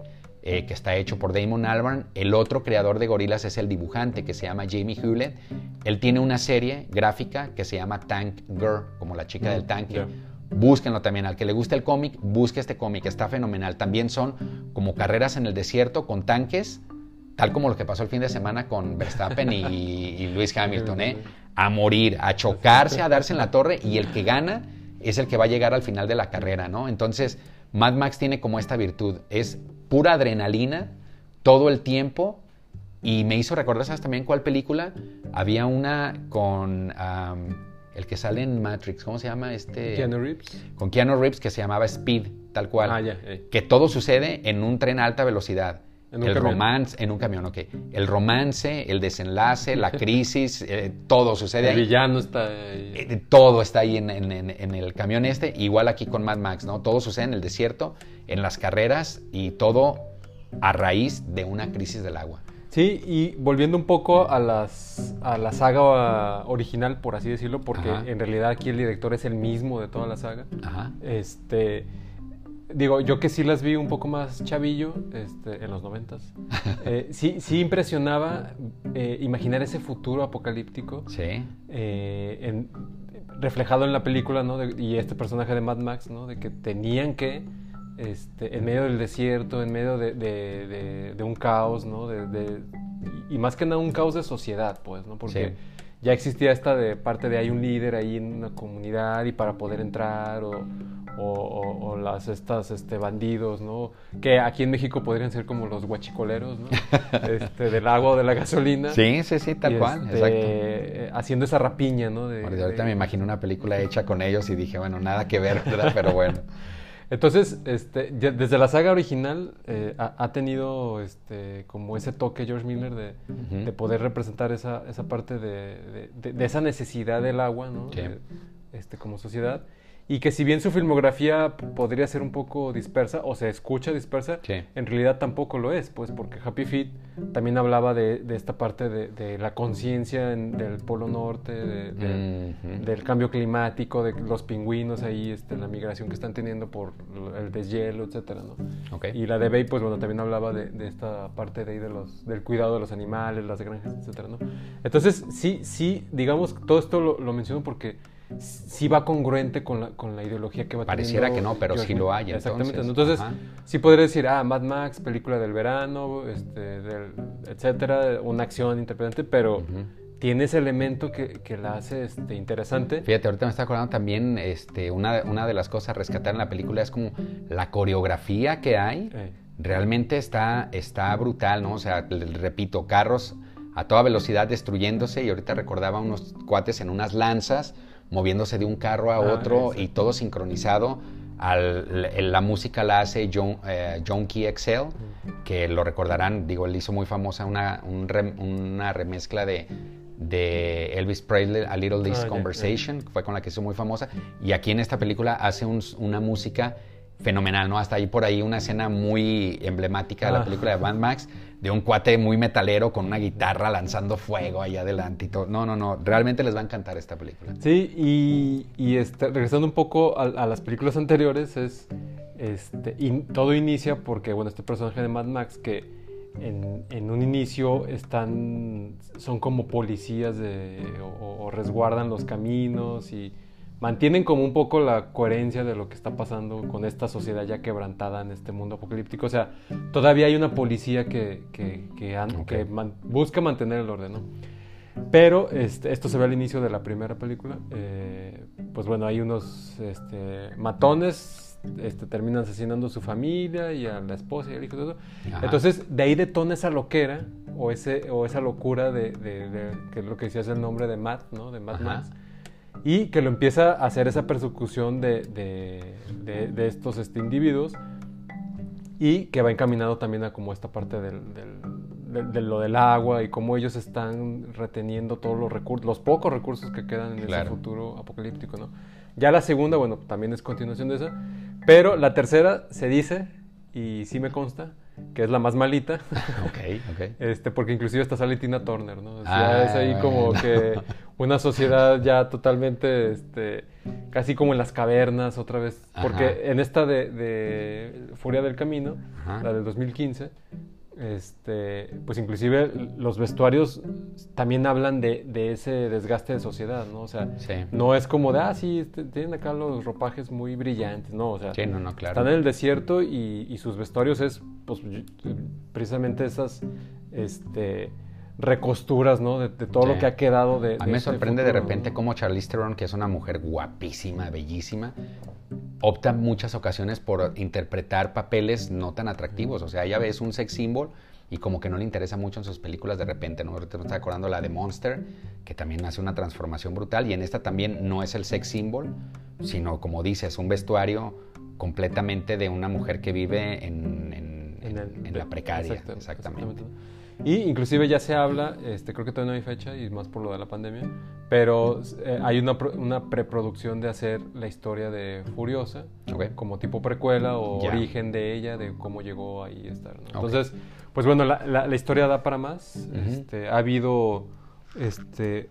eh, que está hecho por Damon Albarn. El otro creador de Gorilas es el dibujante que se llama Jamie Hewlett. Él tiene una serie gráfica que se llama Tank Girl, como la chica del mm, tanque. Búsquenlo también. Al que le guste el cómic, busque este cómic. Está fenomenal. También son como carreras en el desierto con tanques, tal como lo que pasó el fin de semana con Verstappen y, y Lewis Hamilton. ¿eh? A morir, a chocarse, a darse en la torre y el que gana es el que va a llegar al final de la carrera, ¿no? Entonces, Mad Max tiene como esta virtud, es pura adrenalina todo el tiempo y me hizo recordar, ¿sabes también cuál película? Había una con el que sale en Matrix, ¿cómo se llama este? Keanu Reeves. Con Keanu Reeves que se llamaba Speed, tal cual. Ah, ya, eh. Que todo sucede en un tren a alta velocidad el romance, en un camión, ok. El romance, el desenlace, la crisis, eh, todo sucede ahí. El villano está ahí. Eh, todo está ahí en, el camión este, igual aquí con Mad Max, ¿no? Todo sucede en el desierto, en las carreras y todo a raíz de una crisis del agua. Sí, y volviendo un poco a, las, a la saga original, por así decirlo, porque en realidad aquí el director es el mismo de toda la saga. Ajá. Este digo, yo que sí las vi un poco más chavillo, este, en los noventas, eh, sí, sí impresionaba eh, imaginar ese futuro apocalíptico. Sí. Eh, reflejado en la película, ¿no? y este personaje de Mad Max, ¿no? De que tenían que, este, en medio del desierto, en medio de, un caos, ¿no? y más que nada un caos de sociedad, pues, ¿no? Porque ya existía esta de parte de hay un líder ahí en una comunidad y para poder entrar o, o, las estas este, bandidos, ¿no? Que aquí en México podrían ser como los guachicoleros, ¿no? Este, del agua o de la gasolina. Sí, sí, sí, tal cual, este, exacto. Haciendo esa rapiña, ¿no? De, ahorita me imagino una película hecha con ellos y dije, bueno, nada que ver, ¿verdad? Pero bueno. Entonces, este, desde la saga original eh, ha, tenido este, como ese toque George Miller de, poder representar esa, esa parte de, de, esa necesidad del agua, ¿no? este, como sociedad y que si bien su filmografía podría ser un poco dispersa o se escucha dispersa, en realidad tampoco lo es, pues porque Happy Feet también hablaba de, esta parte de, la conciencia del Polo Norte, del cambio climático, de los pingüinos ahí, este, la migración que están teniendo por el deshielo, etcétera, ¿no? Y la de Bay, pues bueno, también hablaba de, esta parte de ahí de los, del cuidado de los animales, las granjas, etcétera, ¿no? Entonces, sí, sí, digamos, todo esto lo, lo menciono porque sí va congruente con la, con la ideología que va Pareciera que no, pero sí lo hay. Exactamente. Entonces, sí podría decir, ah, Mad Max, película del verano, este, etcétera, una acción interpretante, pero tiene ese elemento que, que la hace este, interesante. Fíjate, ahorita me está acordando también, este, una, una de las cosas a rescatar en la película es como la coreografía que hay. Realmente está, está brutal, ¿no? O sea, repito, carros a toda velocidad destruyéndose y ahorita recordaba unos cuates en unas lanzas moviéndose de un carro a ah, otro y todo sincronizado. la música la hace John, eh, John Key Excel, que lo recordarán, digo, él hizo muy famosa una, una remezcla de, de Elvis Presley, A Little ah, Conversation, que fue con la que hizo muy famosa. Y aquí en esta película hace una música fenomenal, ¿no? Hasta ahí por ahí una escena muy emblemática de la ah. película de Van Max, de un cuate muy metalero con una guitarra lanzando fuego ahí adelante y todo. No, no, no, realmente les va a encantar esta película. Sí, y, y este, regresando un poco a, las películas anteriores, es, este, todo inicia porque, bueno, este personaje de Mad Max que en, en un inicio están, son como policías de, o, o resguardan los caminos y mantienen como un poco la coherencia de lo que está pasando con esta sociedad ya quebrantada en este mundo apocalíptico. O sea, todavía hay una policía que, que, que, an- Ok. que man- busca mantener el orden, ¿no? Pero este, esto se ve al inicio de la primera película. eh, pues bueno, hay unos este, matones, este, terminan asesinando a su familia y a la esposa y al hijo y todo. Ajá. Entonces, de ahí detona esa loquera o, ese, o esa locura de, de- de- que es lo que decía es el nombre de Matt, ¿no? De Ajá. Max. Y que lo empieza a hacer esa persecución de, de- de- de estos este, individuos y que va encaminado también a como esta parte del, del- de, de lo del agua y cómo ellos están reteniendo todos los recursos, los pocos recursos que quedan en Claro. ese futuro apocalíptico, ¿no? Ya la segunda, bueno, también es continuación de esa, pero la tercera se dice, y sí me consta, que es la más malita, Ok, ok. este, porque inclusive hasta sale Tina Turner, ¿no? O Ah, sea, es ahí como bueno. que una sociedad ya totalmente, este, casi como en las cavernas otra vez, porque Ajá. en esta de, de Furia del Camino, Ajá. la del 2015, este, pues inclusive los vestuarios también hablan de, de ese desgaste de sociedad, ¿no? O sea, Sí. no es como de, ah, sí, este, tienen acá los ropajes muy brillantes, no, o sea, Sí, no, no, claro. están en el desierto y, y sus vestuarios es pues, precisamente esas este, recosturas, ¿no? De, de todo lo que ha quedado de... A de mí me sorprende de repente ¿no? cómo Charlize Theron, que es una mujer guapísima, bellísima, opta muchas ocasiones por interpretar papeles no tan atractivos. O sea, ella ves un sex symbol y como que no le interesa mucho en sus películas de repente, ¿no? Ahorita me está acordando la de Monster, que también hace una transformación brutal y en esta también no es el sex symbol, sino como dices, un vestuario completamente de una mujer que vive en, en- En el- en la precaria. Exacto, exactamente. Y inclusive ya se habla, este, creo que todavía no hay fecha y más por lo de la pandemia, pero eh, hay una, una preproducción de hacer la historia de Furiosa, Ok. como tipo precuela o Ya. origen de ella, de cómo llegó ahí a estar. ¿no? Ok. Entonces, pues bueno, la, la- la historia da para más. Ujú. este, ha habido este,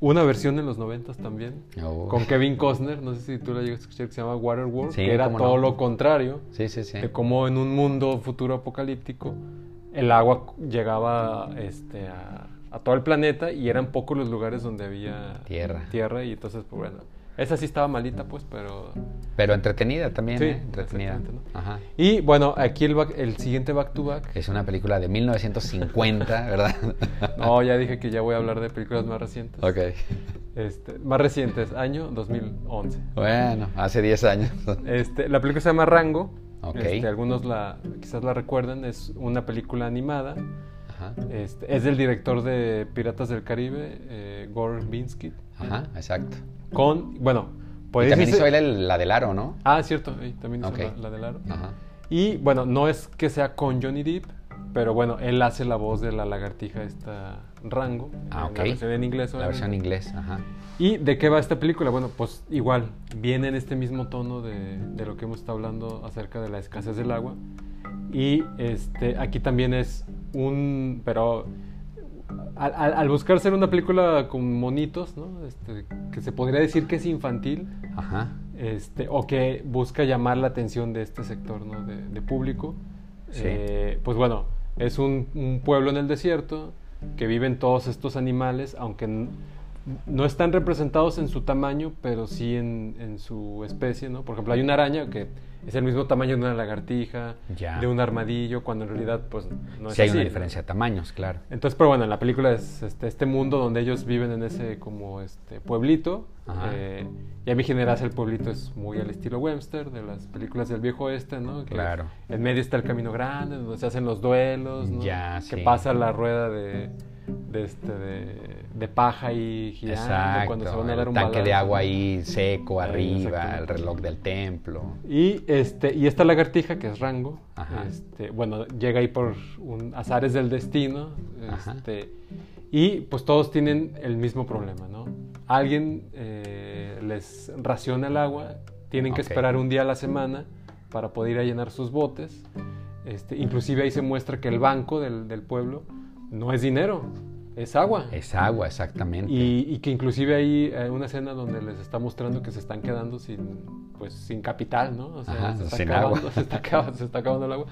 una versión en los noventas también, Oh. con Kevin Costner, no sé si tú la llegaste a escuchar, que se llama Waterworld, Sí, que era todo no. lo contrario Sí, sí, sí. de cómo en un mundo futuro apocalíptico el agua llegaba este, a, a todo el planeta y eran pocos los lugares donde había Tierra. tierra y entonces pues bueno esa sí estaba malita pues pero Pero entretenida también, Sí, ¿eh? Entretenida. ¿no? Ajá. y bueno aquí el, back- el siguiente back to back Es una película de 1950, ¿verdad? no ya dije que ya voy a hablar de películas más recientes ok. este, más recientes año 2011 Bueno, hace 10 años. Este, la película se llama Rango. Ok. Este, algunos la, quizás la recuerden. Es una película animada. Ajá. Este, es del director de Piratas del Caribe, eh, Gore Binsky. Ajá, exacto. Con, bueno, Y puede también hizo él el- la del aro, ¿no? Ah, cierto, también hizo Ok. la, la del aro. Ajá. Y bueno, no es que sea con Johnny Depp, pero bueno, él hace la voz de la lagartija esta Rango. Ah, ok. La versión en inglés. La versión en obviamente. inglés, ajá. ¿Y de qué va esta película? Bueno, pues igual, viene en este mismo tono de, de lo que hemos estado hablando acerca de la escasez del agua. Y este, aquí también es un... Pero al, al- al buscar ser una película con monitos, ¿no? Este, que se podría decir que es infantil, Ajá. este, o que busca llamar la atención de este sector ¿no? de, de público. Sí. Eh, pues bueno, es un, un pueblo en el desierto que viven todos estos animales, aunque no están representados en su tamaño, pero sí en, en su especie, ¿no? Por ejemplo, hay una araña que es el mismo tamaño de una lagartija, Ya. de un armadillo, cuando en realidad pues no es sí hay así, una ¿no? diferencia de tamaños, claro. Entonces, pero bueno, en la película es este, este mundo donde ellos viven en ese como este pueblito. Eh, y a mí generas el pueblito es muy al estilo Webster, de las películas del viejo oeste, ¿no? Que Claro. En medio está el camino grande, donde se hacen los duelos, ¿no? Ya, Que sí. pasa la rueda de, de, este, de, de paja y girando Exacto. cuando se van a dar un tanque de agua ahí seco arriba, el reloj del templo. Y, este, y esta lagartija, que es Rango, este, bueno, llega ahí por un azares del destino. Este, y pues todos tienen el mismo problema, ¿no? Alguien eh, les raciona el agua, tienen que esperar un día a la semana para poder ir a llenar sus botes. Este, inclusive ahí se muestra que el banco del, del pueblo no es dinero, es agua. Es agua, exactamente. Y, y que inclusive hay una escena donde les está mostrando que se están quedando sin, pues, sin capital, ¿no? O sea, Ajá, se, está sin acabando, agua. Se, está acabando, se está acabando el agua.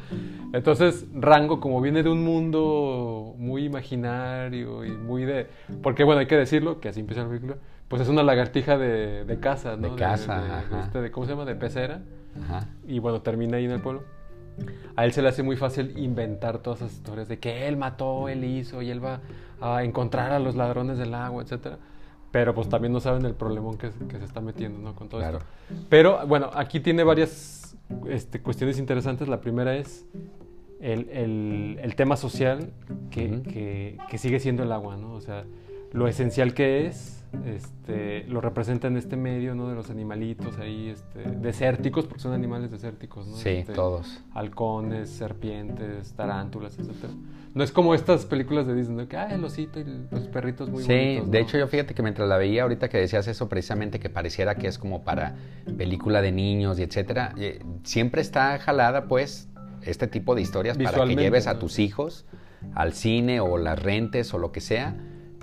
Entonces, Rango, como viene de un mundo muy imaginario y muy de... Porque, bueno, hay que decirlo, que así empieza la película, pues es una lagartija de, de casa, ¿no? De casa, de- de- ajá. este, de- ¿Cómo se llama? De pecera. Ajá. Y bueno, termina ahí en el pueblo. A él se le hace muy fácil inventar todas esas historias de que él mató, él hizo y él va a encontrar a los ladrones del agua, etcétera. Pero pues también no saben el problemón que, que se está metiendo, ¿no? Con todo Claro. esto. Pero bueno, aquí tiene varias este, cuestiones interesantes. La primera es el, el- el tema social que- que sigue siendo el agua, ¿no? O sea, lo esencial que es, este, lo representa en este medio, ¿no? De los animalitos ahí, este, desérticos, porque son animales desérticos, ¿no? Sí, Este, todos. Halcones, serpientes, tarántulas, etc. No es como estas películas de Disney, ¿no? que, ah, el osito y los perritos muy Sí, bonitos. de ¿no? hecho yo fíjate que mientras la veía ahorita que decías eso precisamente que pareciera que es como para película de niños y etcétera, eh, siempre está jalada pues este tipo de historias para que lleves a tus hijos al cine o las rentes o lo que sea,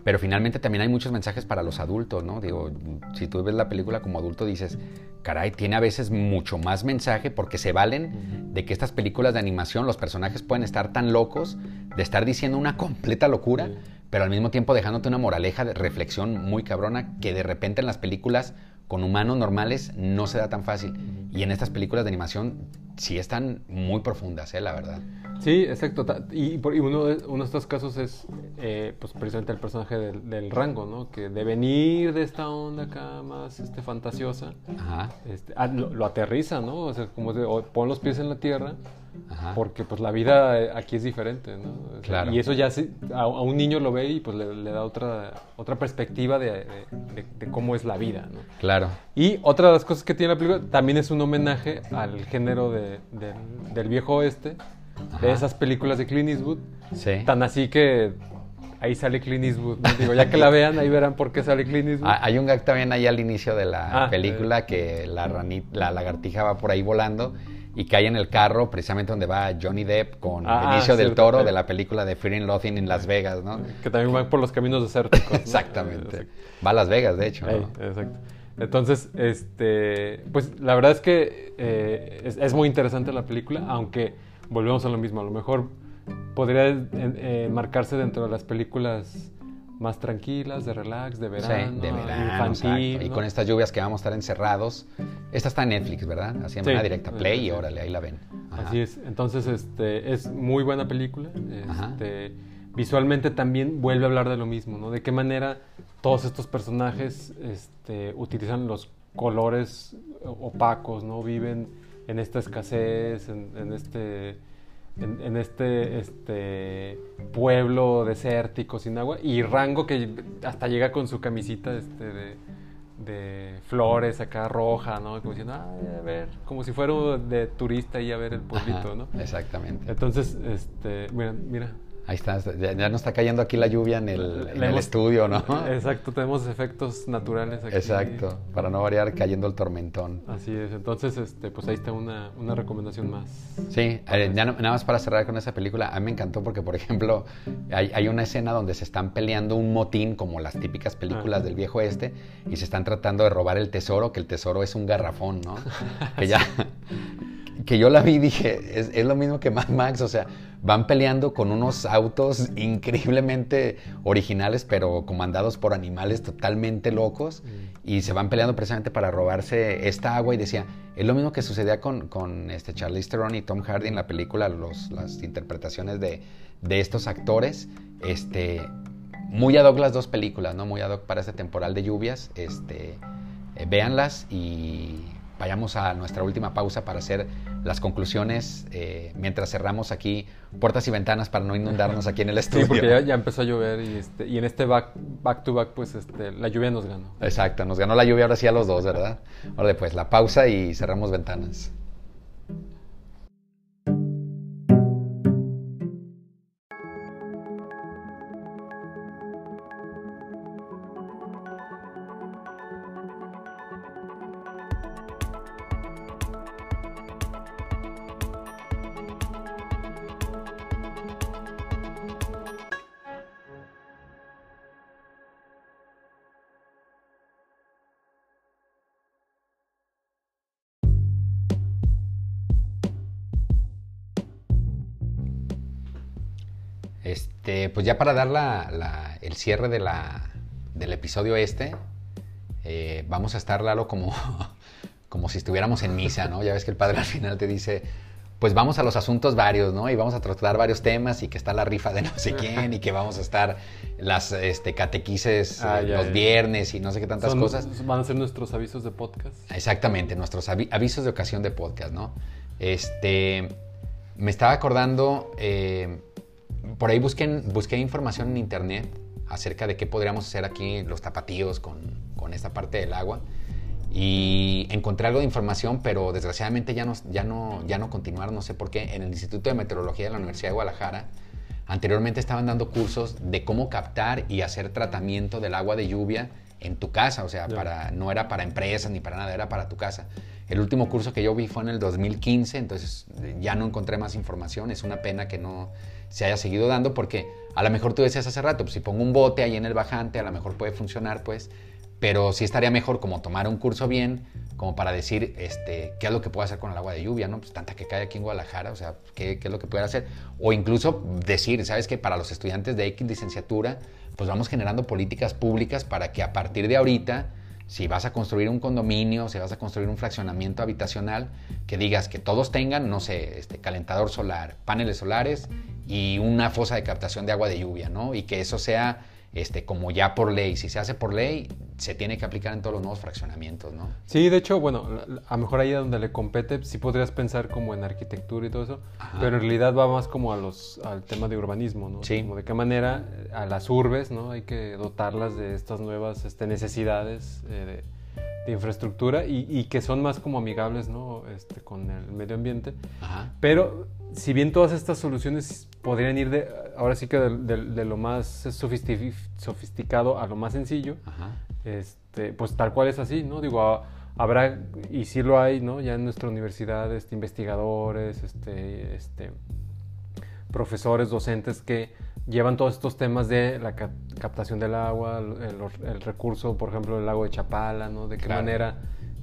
pero finalmente también hay muchos mensajes para los adultos, ¿no? Digo, si tú ves la película como adulto dices, caray, tiene a veces mucho más mensaje porque se valen de que estas películas de animación los personajes pueden estar tan locos de estar diciendo una completa locura, pero al mismo tiempo dejándote una moraleja de reflexión muy cabrona que de repente en las películas con humanos normales no se da tan fácil. Y en estas películas de animación sí están muy profundas, ¿eh? la verdad. Sí, exacto. Y, uno, de, uno de estos casos es, eh, pues precisamente el personaje del, del rango, ¿no? Que de venir de esta onda acá más este, fantasiosa, Ajá, este, ah, lo, lo aterriza, ¿no? O sea, como de, o pon los pies en la tierra, ajá. porque pues la vida eh, aquí es diferente, ¿no? O sea, Claro. Y eso ya sí, a, a un niño lo ve y pues le, le da otra, otra perspectiva de, de- de- de cómo es la vida, ¿no? Claro. Y otra de las cosas que tiene la película también es un homenaje al género de- del- del viejo oeste, de Ajá. esas películas de Clint Eastwood. Sí. Tan así que ahí sale Clint Eastwood. ¿no? Digo, ya que la vean, ahí verán por qué sale Clint Eastwood. Ah, Hay un gag también ahí al inicio de la Ah, película que la, rani- la lagartija va por ahí volando y cae en el carro precisamente donde va Johnny Depp con Ah, Benicio del Toro de la película de Fear and Loathing en Las Vegas, ¿no? Que también van por los caminos desérticos. ¿no? Exactamente. Exacto. Va a Las Vegas, de hecho. ¿no? Ey, exacto. Entonces, este, pues la verdad es que eh, es, es muy interesante la película, aunque volvemos a lo mismo. A lo mejor podría eh, eh, marcarse dentro de las películas más tranquilas, de relax, de Sí, verano, de verano, infantil. Y con estas lluvias que vamos a estar encerrados. Esta está en Netflix, ¿verdad? Sí, una directa play y órale, ahí la ven. Ajá. Así es. Entonces, este, es muy buena película. Este, visualmente también vuelve a hablar de lo mismo, ¿no? De qué manera todos estos personajes este, utilizan los colores opacos, ¿no? Viven en esta escasez, en, en este, en, en este, este pueblo desértico sin agua. Y Rango que hasta llega con su camisita este, de, de flores acá roja, ¿no? Como diciendo, "Ay, a ver, como si fuera de turista y a ver el pueblito, Ajá, ¿no? Exactamente. Entonces, este, mira, mira. Ahí está, ya, ya nos está cayendo aquí la lluvia en el, en el estudio, ¿no? Exacto, tenemos efectos naturales aquí. Exacto, para no variar cayendo el tormentón. Así es, entonces, este, pues ahí está una, una recomendación más. Sí, eh, ya no- nada más para cerrar con esa película, a mí me encantó porque, por ejemplo, hay, hay una escena donde se están peleando un motín, como las típicas películas Ah. del viejo este, y se están tratando de robar el tesoro, que el tesoro es un garrafón, ¿no? que ya, que yo la vi y dije, es, es lo mismo que Mad Max, o sea, van peleando con unos autos increíblemente originales, pero comandados por animales totalmente locos, y se van peleando precisamente para robarse esta agua, y decía, es lo mismo que sucedía con, con este y Tom Hardy en la película, los, las interpretaciones de, de estos actores, este, muy ad hoc las dos películas, ¿no? Muy ad hoc para este temporal de lluvias, este, eh, véanlas y vayamos a nuestra última pausa para hacer las conclusiones eh, mientras cerramos aquí puertas y ventanas para no inundarnos aquí en el Sí, estudio. porque ya, ya empezó a llover y, este, y en este back, back to back, pues este, la lluvia nos ganó. Exacto, nos ganó la lluvia ahora sí a los dos, ¿verdad? Ahora pues la pausa y cerramos ventanas. Este, pues ya para dar la, la- el cierre de la, del episodio este, eh, vamos a estar, Lalo, como, como si estuviéramos en misa, ¿no? Ya ves que el padre al final te dice, pues vamos a los asuntos varios, ¿no? Y vamos a tratar varios temas y que está la rifa de no sé quién y que vamos a estar las este, catequices Ah, ya, los ya. viernes y no sé qué tantas Son- cosas. Van a ser nuestros avisos de podcast. Exactamente, nuestros avi- avisos de ocasión de podcast, ¿no? Este, me estaba acordando, eh, por ahí busqué, busqué información en internet acerca de qué podríamos hacer aquí los tapatíos con, con esta parte del agua y encontré algo de información, pero desgraciadamente ya no, ya, no, ya no continuaron, no sé por qué, en el Instituto de Meteorología de la Universidad de Guadalajara. Anteriormente estaban dando cursos de cómo captar y hacer tratamiento del agua de lluvia en tu casa, o sea, para, no era para empresas ni para nada, era para tu casa. El último curso que yo vi fue en el 2015, entonces ya no encontré más información. Es una pena que no se haya seguido dando porque a lo mejor tú decías hace rato, pues si pongo un bote ahí en el bajante, a lo mejor puede funcionar, pues, pero sí estaría mejor como tomar un curso bien, como para decir, este, qué es lo que puedo hacer con el agua de lluvia, ¿no? Pues tanta que cae aquí en Guadalajara, o sea, qué, qué es lo que puedo hacer. O incluso decir, ¿sabes qué? Para los estudiantes de X licenciatura, pues vamos generando políticas públicas para que a partir de ahorita, si vas a construir un condominio, si vas a construir un fraccionamiento habitacional, que digas que todos tengan, no sé, este, calentador solar, paneles solares y una fosa de captación de agua de lluvia, ¿no? Y que eso sea este, como ya por ley. Si se hace por ley, se tiene que aplicar en todos los nuevos fraccionamientos, ¿no? Sí, de hecho, bueno, a lo mejor ahí donde le compete, sí podrías pensar como en arquitectura y todo eso, Ajá. pero en realidad va más como a los, al tema de urbanismo, ¿no? Sí. Como de qué manera eh, a las urbes, ¿no? Hay que dotarlas de estas nuevas este, necesidades eh, de, de infraestructura y, y que son más como amigables, ¿no? Este, con el medio ambiente. Ajá. Pero si bien todas estas soluciones podrían ir de, ahora sí que de, de- de lo más sofisti- sofisticado a lo más sencillo, Ajá. este, pues tal cual es así, ¿no? Digo, ha- habrá, y sí lo hay, ¿no? Ya en nuestra universidad, este, investigadores, este, este, profesores, docentes que llevan todos estos temas de la cap- captación del agua, el, el recurso, por ejemplo, del lago de Chapala, ¿no? De qué Claro. manera,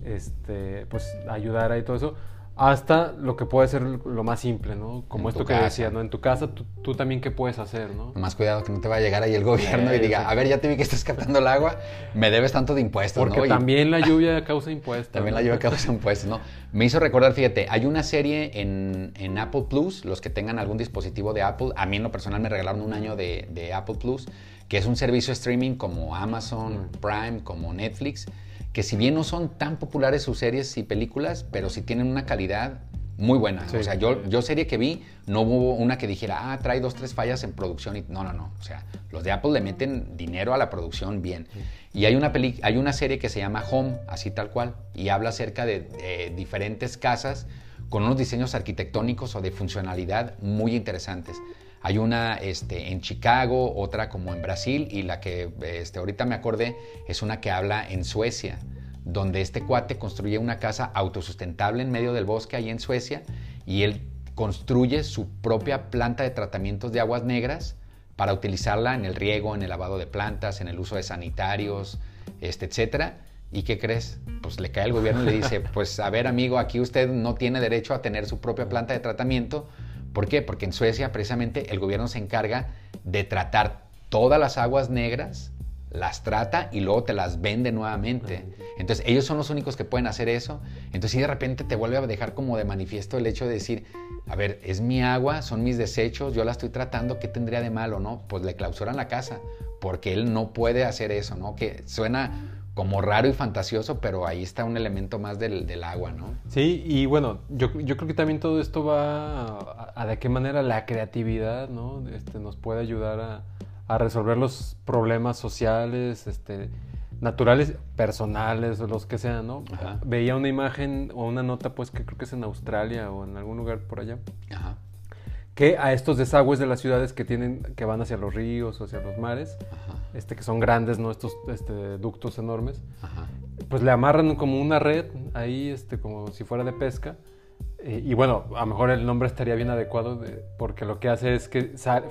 este, pues ayudar ahí todo eso. Hasta lo que puede ser lo más simple, ¿no? Como En esto que casa. decía, ¿no? En tu casa, tú, tú también qué puedes hacer, ¿no? Más cuidado que no te va a llegar ahí el gobierno y diga, a ver, ya te vi que estás captando el agua, me debes tanto de impuestos, Porque ¿no? Y también la lluvia causa impuestos. también la ¿no? lluvia causa impuestos, ¿no? Me hizo recordar, fíjate, hay una serie en, en Apple Plus, los que tengan algún dispositivo de Apple, a mí en lo personal me regalaron un año de, de Apple Plus, que es un servicio de streaming como Amazon Prime, como Netflix, que si bien no son tan populares sus series y películas, pero sí tienen una calidad muy buena. Sí. o sea, yo, yo serie que vi, no hubo una que dijera, ah, trae dos, tres fallas en producción. Y, no, no, no. O sea, los de Apple le meten dinero a la producción bien. Y hay una, peli hay una serie que se llama Home, así tal cual, y habla acerca de, de diferentes casas con unos diseños arquitectónicos o de funcionalidad muy interesantes. Hay una este, en Chicago, otra como en Brasil, y la que este, ahorita me acordé es una que habla en Suecia donde este cuate construye una casa autosustentable en medio del bosque ahí en Suecia y él construye su propia planta de tratamientos de aguas negras para utilizarla en el riego, en el lavado de plantas, en el uso de sanitarios, este, etcétera. ¿Y qué crees? Pues le cae el gobierno y le dice, pues a ver amigo, aquí usted no tiene derecho a tener su propia planta de tratamiento. ¿Por qué? Porque en Suecia precisamente el gobierno se encarga de tratar todas las aguas negras las trata y luego te las vende nuevamente. Entonces ellos son los únicos que pueden hacer eso. Entonces sí de repente te vuelve a dejar como de manifiesto el hecho de decir, a ver, es mi agua, son mis desechos, yo la estoy tratando, ¿qué tendría de malo, no? Pues le clausuran la casa porque él no puede hacer eso, ¿no? Que suena como raro y fantasioso, pero ahí está un elemento más del, del agua, ¿no? Sí, y bueno, yo, yo creo que también todo esto va a, a de qué manera la creatividad, ¿no? Este, nos puede ayudar a, a resolver los problemas sociales, este, naturales, personales, o los que sean, ¿no? Ajá. Veía una imagen o una nota, pues, que creo que es en Australia o en algún lugar por allá, Ajá, que a estos desagües de las ciudades que tienen, que van hacia los ríos o hacia los mares, ajá, este, que son grandes, ¿no? Estos este, ductos enormes, ajá. pues le amarran como una red ahí, este, como si fuera de pesca. Eh, y bueno, a lo mejor el nombre estaría bien adecuado de- porque lo que hace es que sal-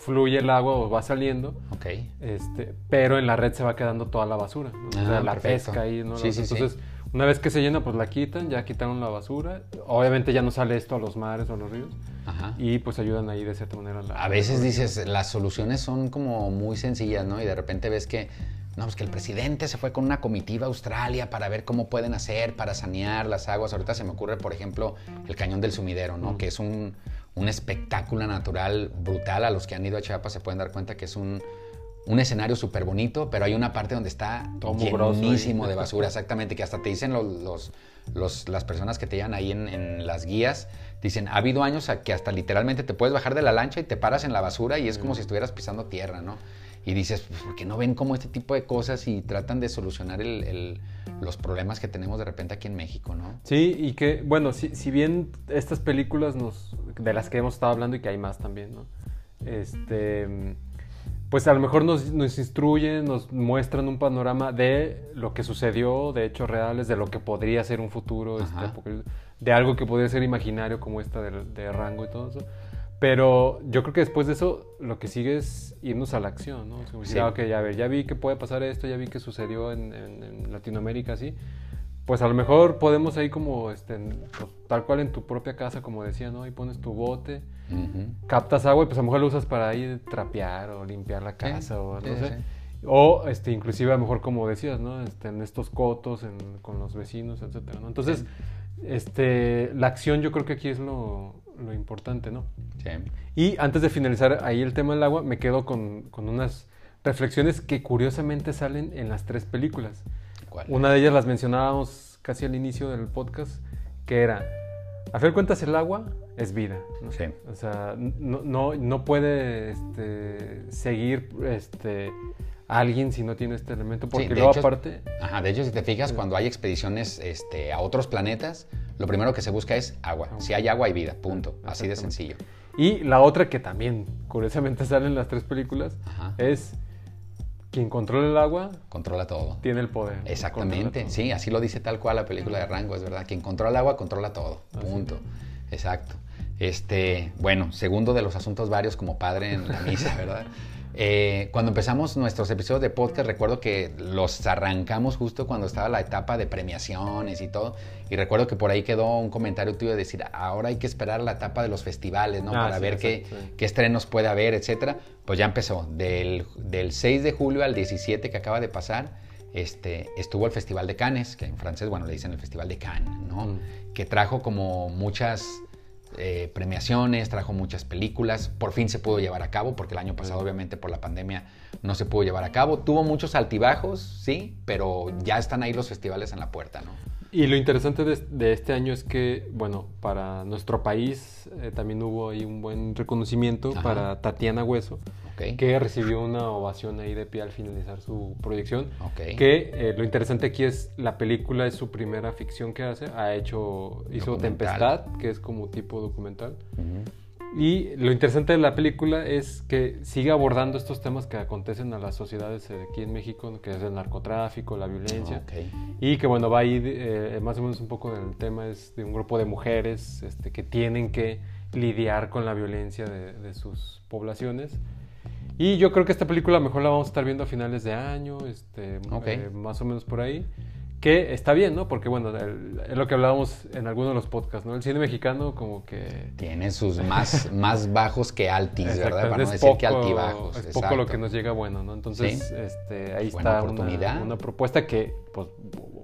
fluye el agua o va saliendo, Ok. este, pero en la red se va quedando toda la basura. ¿no? o Ah, sea, la perfecto. pesca ahí, ¿no? Sí, sí, sí. Una vez que se llena, pues la quitan, ya quitaron la basura. Obviamente ya no sale esto a los mares o a los ríos. Ajá. Y pues ayudan ahí de cierta manera. La, A veces dices, las soluciones son como muy sencillas, ¿no? Y de repente ves que, no, pues que el presidente se fue con una comitiva a Australia para ver cómo pueden hacer para sanear las aguas. Ahorita se me ocurre, por ejemplo, el cañón del sumidero, ¿no? Que es un, un espectáculo natural brutal. A los que han ido a Chiapas se pueden dar cuenta que es un, un escenario súper bonito, pero hay una parte donde está Todo llenísimo de basura, exactamente, que hasta te dicen los, los- los- las personas que te llevan ahí en, en las guías, dicen, ha habido años que hasta literalmente te puedes bajar de la lancha y te paras en la basura y es como si estuvieras pisando tierra, ¿no? Y dices, pues, ¿por qué no ven como este tipo de cosas y tratan de solucionar el- el- los problemas que tenemos de repente aquí en México, ¿no? Sí, y que, bueno, si, si bien estas películas nos, de las que hemos estado hablando y que hay más también, ¿no? Este, pues a lo mejor nos, nos instruyen, nos muestran un panorama de lo que sucedió, de hechos reales, de lo que podría ser un futuro, este, de algo que podría ser imaginario como esta de, de rango y todo eso. Pero yo creo que después de eso lo que sigue es irnos a la acción, ¿no? Como decir, Sí. ah, ok, ya, ver, ya vi que puede pasar esto, ya vi que sucedió en, en- en Latinoamérica así. Pues a lo mejor podemos ahí como, este, pues, tal cual en tu propia casa, como decía, ¿no? Y pones tu bote, Captas agua y pues a lo mejor lo usas para ir trapear o limpiar la casa o no sí, sé. sí. O este, inclusive a lo mejor como decías, ¿no? Este, en estos cotos, en- con los vecinos, etcétera, ¿no? Entonces, este, la acción yo creo que aquí es lo, lo importante, ¿no? Sí. Y antes de finalizar ahí el tema del agua, me quedo con, con unas reflexiones que curiosamente salen en las tres películas. ¿Cuál? Una de ellas las mencionábamos casi al inicio del podcast, que era, a fin de cuentas el agua es vida. ¿no? Sí. O sea, no, no, no puede este, seguir este, a alguien si no tiene este elemento, porque de luego hecho- aparte... Ajá, de hecho, si te fijas, cuando hay expediciones este, a otros planetas, lo primero que se busca es agua. Si hay agua, hay vida, punto. Así de sencillo. Y la otra que también, curiosamente, sale en las tres películas, Ajá. es quien controla el agua Controla todo. tiene el poder. Exactamente, sí, así lo dice tal cual la película de Rango, es verdad. Quien controla el agua, controla todo. Punto. Exacto. Este, bueno, segundo de los asuntos varios como padre en la misa, ¿verdad? Eh, cuando empezamos nuestros episodios de podcast, recuerdo que los arrancamos justo cuando estaba la etapa de premiaciones y todo. Y recuerdo que por ahí quedó un comentario tuyo de decir, ahora hay que esperar la etapa de los festivales, ¿no? Ah, Para sí, ver qué, qué estrenos puede haber, etcétera. Pues ya empezó. Del, del 6 de julio al 17 que acaba de pasar, este, estuvo el Festival de Cannes, que en francés, bueno, le dicen el Festival de Cannes, ¿no? Mm. Que trajo como muchas eh, premiaciones, trajo muchas películas. Por fin se pudo llevar a cabo, porque el año pasado, obviamente, por la pandemia no se pudo llevar a cabo. Tuvo muchos altibajos, sí, pero ya están ahí los festivales en la puerta, ¿no? Y lo interesante de, de este año es que, bueno, para nuestro país eh, también hubo ahí un buen reconocimiento Ajá. para Tatiana Hueso, que recibió una ovación ahí de pie al finalizar su proyección. Ok. Que eh, lo interesante aquí es la película es su primera ficción que hace. Ha hecho, hizo Documental. Tempestad, que es como tipo documental. Y lo interesante de la película es que sigue abordando estos temas que acontecen a las sociedades eh, aquí en México, que es el narcotráfico, la violencia. Y que bueno, va ahí eh, más o menos un poco del tema es de un grupo de mujeres este, que tienen que lidiar con la violencia de, de sus poblaciones. Y yo creo que esta película mejor la vamos a estar viendo a finales de año, este, eh, más o menos por ahí. Que está bien, ¿no? Porque bueno, es lo que hablábamos en algunos de los podcasts, ¿no? El cine mexicano como que... Tiene sus más, más bajos que altis, Exacto, ¿verdad? Para es no decir que altibajos. Es poco lo que nos llega bueno, ¿no? Entonces, Sí. este, ahí Buena está oportunidad. una, una propuesta que, pues,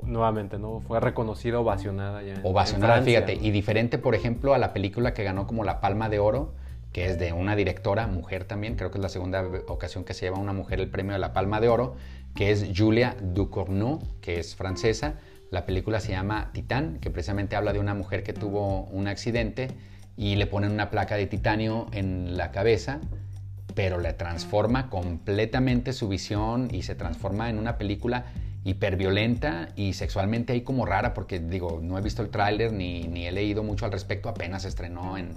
nuevamente, ¿no? Fue reconocida, ovacionada ya. en- en Ovacionada, Francia, fíjate. ¿no? Y diferente, por ejemplo, a la película que ganó como la Palma de Oro, que es de una directora, mujer también, creo que es la segunda ocasión que se lleva una mujer el premio de la Palma de Oro, que es Julia Ducournau, que es francesa. La película se llama Titán, que precisamente habla de una mujer que tuvo un accidente y le ponen una placa de titanio en la cabeza, pero le transforma completamente su visión y se transforma en una película hiperviolenta y sexualmente ahí como rara, porque digo, no he visto el tráiler ni, ni he leído mucho al respecto, apenas estrenó en,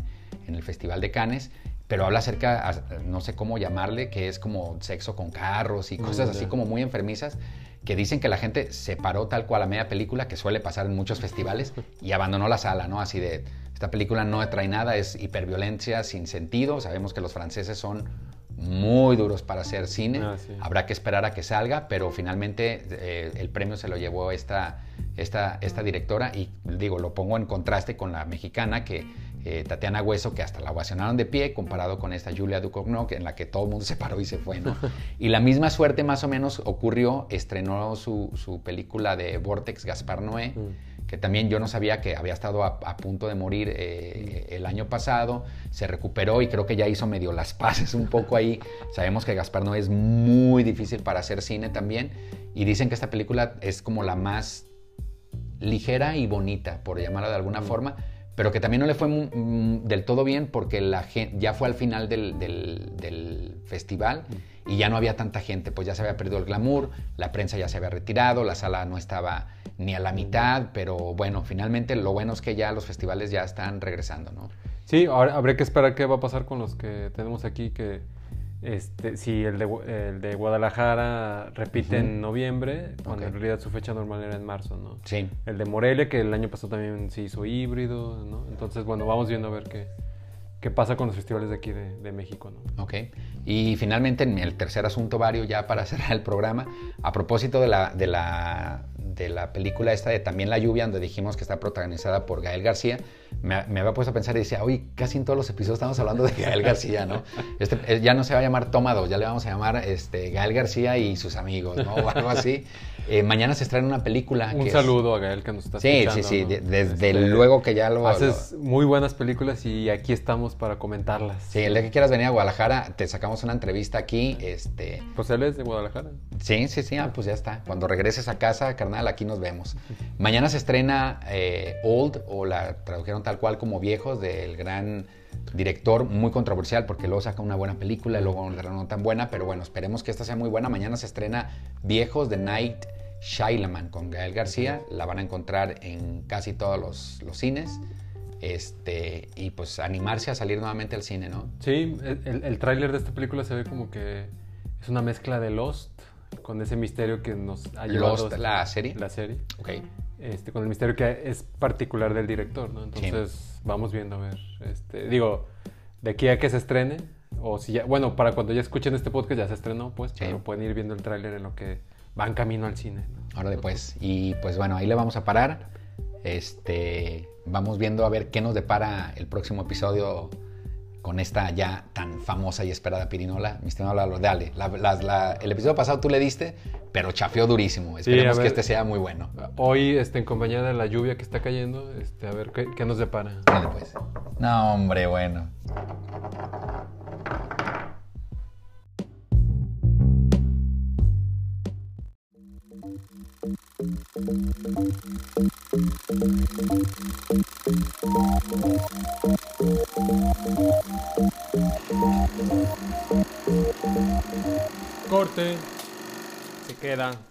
en el Festival de Cannes, pero habla acerca, no sé cómo llamarle, que es como sexo con carros y cosas así como muy enfermizas, que dicen que la gente se paró tal cual a media película, que suele pasar en muchos festivales, y abandonó la sala, ¿no? Así de, esta película no trae nada, es hiperviolencia sin sentido, sabemos que los franceses son muy duros para hacer cine. Ah, sí. Habrá que esperar a que salga, pero finalmente eh, el premio se lo llevó esta, esta, esta directora y digo, lo pongo en contraste con la mexicana que eh, Tatiana Hueso, que hasta la ovacionaron de pie, comparado con esta Julia que en la que todo el mundo se paró y se fue, ¿no? Y la misma suerte más o menos ocurrió, estrenó su, su película de Vortex Gaspar Noé, Mm. que también yo no sabía que había estado a, a punto de morir eh, el año pasado, se recuperó y creo que ya hizo medio las paces un poco ahí. Sabemos que Gaspar Noé es muy difícil para hacer cine también y dicen que esta película es como la más ligera y bonita, por llamarla de alguna forma, pero que también no le fue mm, del todo bien porque la gen- ya fue al final del, del- del festival y ya no había tanta gente, pues ya se había perdido el glamour, la prensa ya se había retirado, la sala no estaba ni a la mitad, pero bueno, finalmente lo bueno es que ya los festivales ya están regresando, ¿no? Sí, ahora habrá que esperar qué va a pasar con los que tenemos aquí, que este, si el de, el de Guadalajara repite en noviembre, cuando en realidad su fecha normal era en marzo, ¿no? Sí. El de Morelia, que el año pasado también se hizo híbrido, ¿no? Entonces, bueno, vamos viendo a ver qué, qué pasa con los festivales de aquí de, de México, ¿no? Ok. Y finalmente, en el tercer asunto, Vario, ya para cerrar el programa, a propósito de la, de la, de la película esta de También la lluvia, donde dijimos que está protagonizada por Gael García, me, me había puesto a pensar y decía, oye, casi en todos los episodios estamos hablando de Gael García, ¿no? Este, eh, ya no se va a llamar Toma 2, ya le vamos a llamar este, Gael García y sus amigos, ¿no? O algo así. Eh, mañana se estrena una película. Un que es- saludo a Gael que nos está Sí, escuchando. sí, sí, ¿no? de- desde Este, luego que ya lo... Haces lo- muy buenas películas y aquí estamos para comentarlas. Sí, el día que quieras venir a Guadalajara, te sacamos una entrevista aquí, este... Pues él es de Guadalajara. Sí, sí, sí, ah, pues ya está. Cuando regreses a casa, carnal, aquí nos vemos. Mañana se estrena eh, Old, o la tradujeron tal cual como Viejos, del gran director, muy controversial, porque luego saca una buena película y luego no tan buena, pero bueno, esperemos que esta sea muy buena. Mañana se estrena Viejos de Night Shyamalan con Gael García. La van a encontrar en casi todos los, cines. Este, y pues animarse a salir nuevamente al cine, ¿no? Sí, el- el tráiler de esta película se ve como que es una mezcla de Lost con ese misterio que nos ha llevado Lost, la serie. la serie. Ok. Este, con el misterio que es particular del director, ¿no? Entonces vamos viendo a ver. Este, digo, de aquí a que se estrene, o si ya, bueno, para cuando ya escuchen este podcast ya se estrenó, pues, Sí. pero pueden ir viendo el tráiler en lo que van camino al cine. ¿no? Ahora después. Y pues bueno, ahí le vamos a parar. Este, vamos viendo a ver qué nos depara el próximo episodio con esta ya tan famosa y esperada pirinola. Mi estimado Lalo, dale. La- la- la- el episodio pasado tú le diste, pero chafeó durísimo. Esperemos que este sea muy bueno. Hoy, este, en compañía de la lluvia que está cayendo, este, a ver qué, qué nos depara. Dale pues. No, hombre, bueno. Corte. Se queda.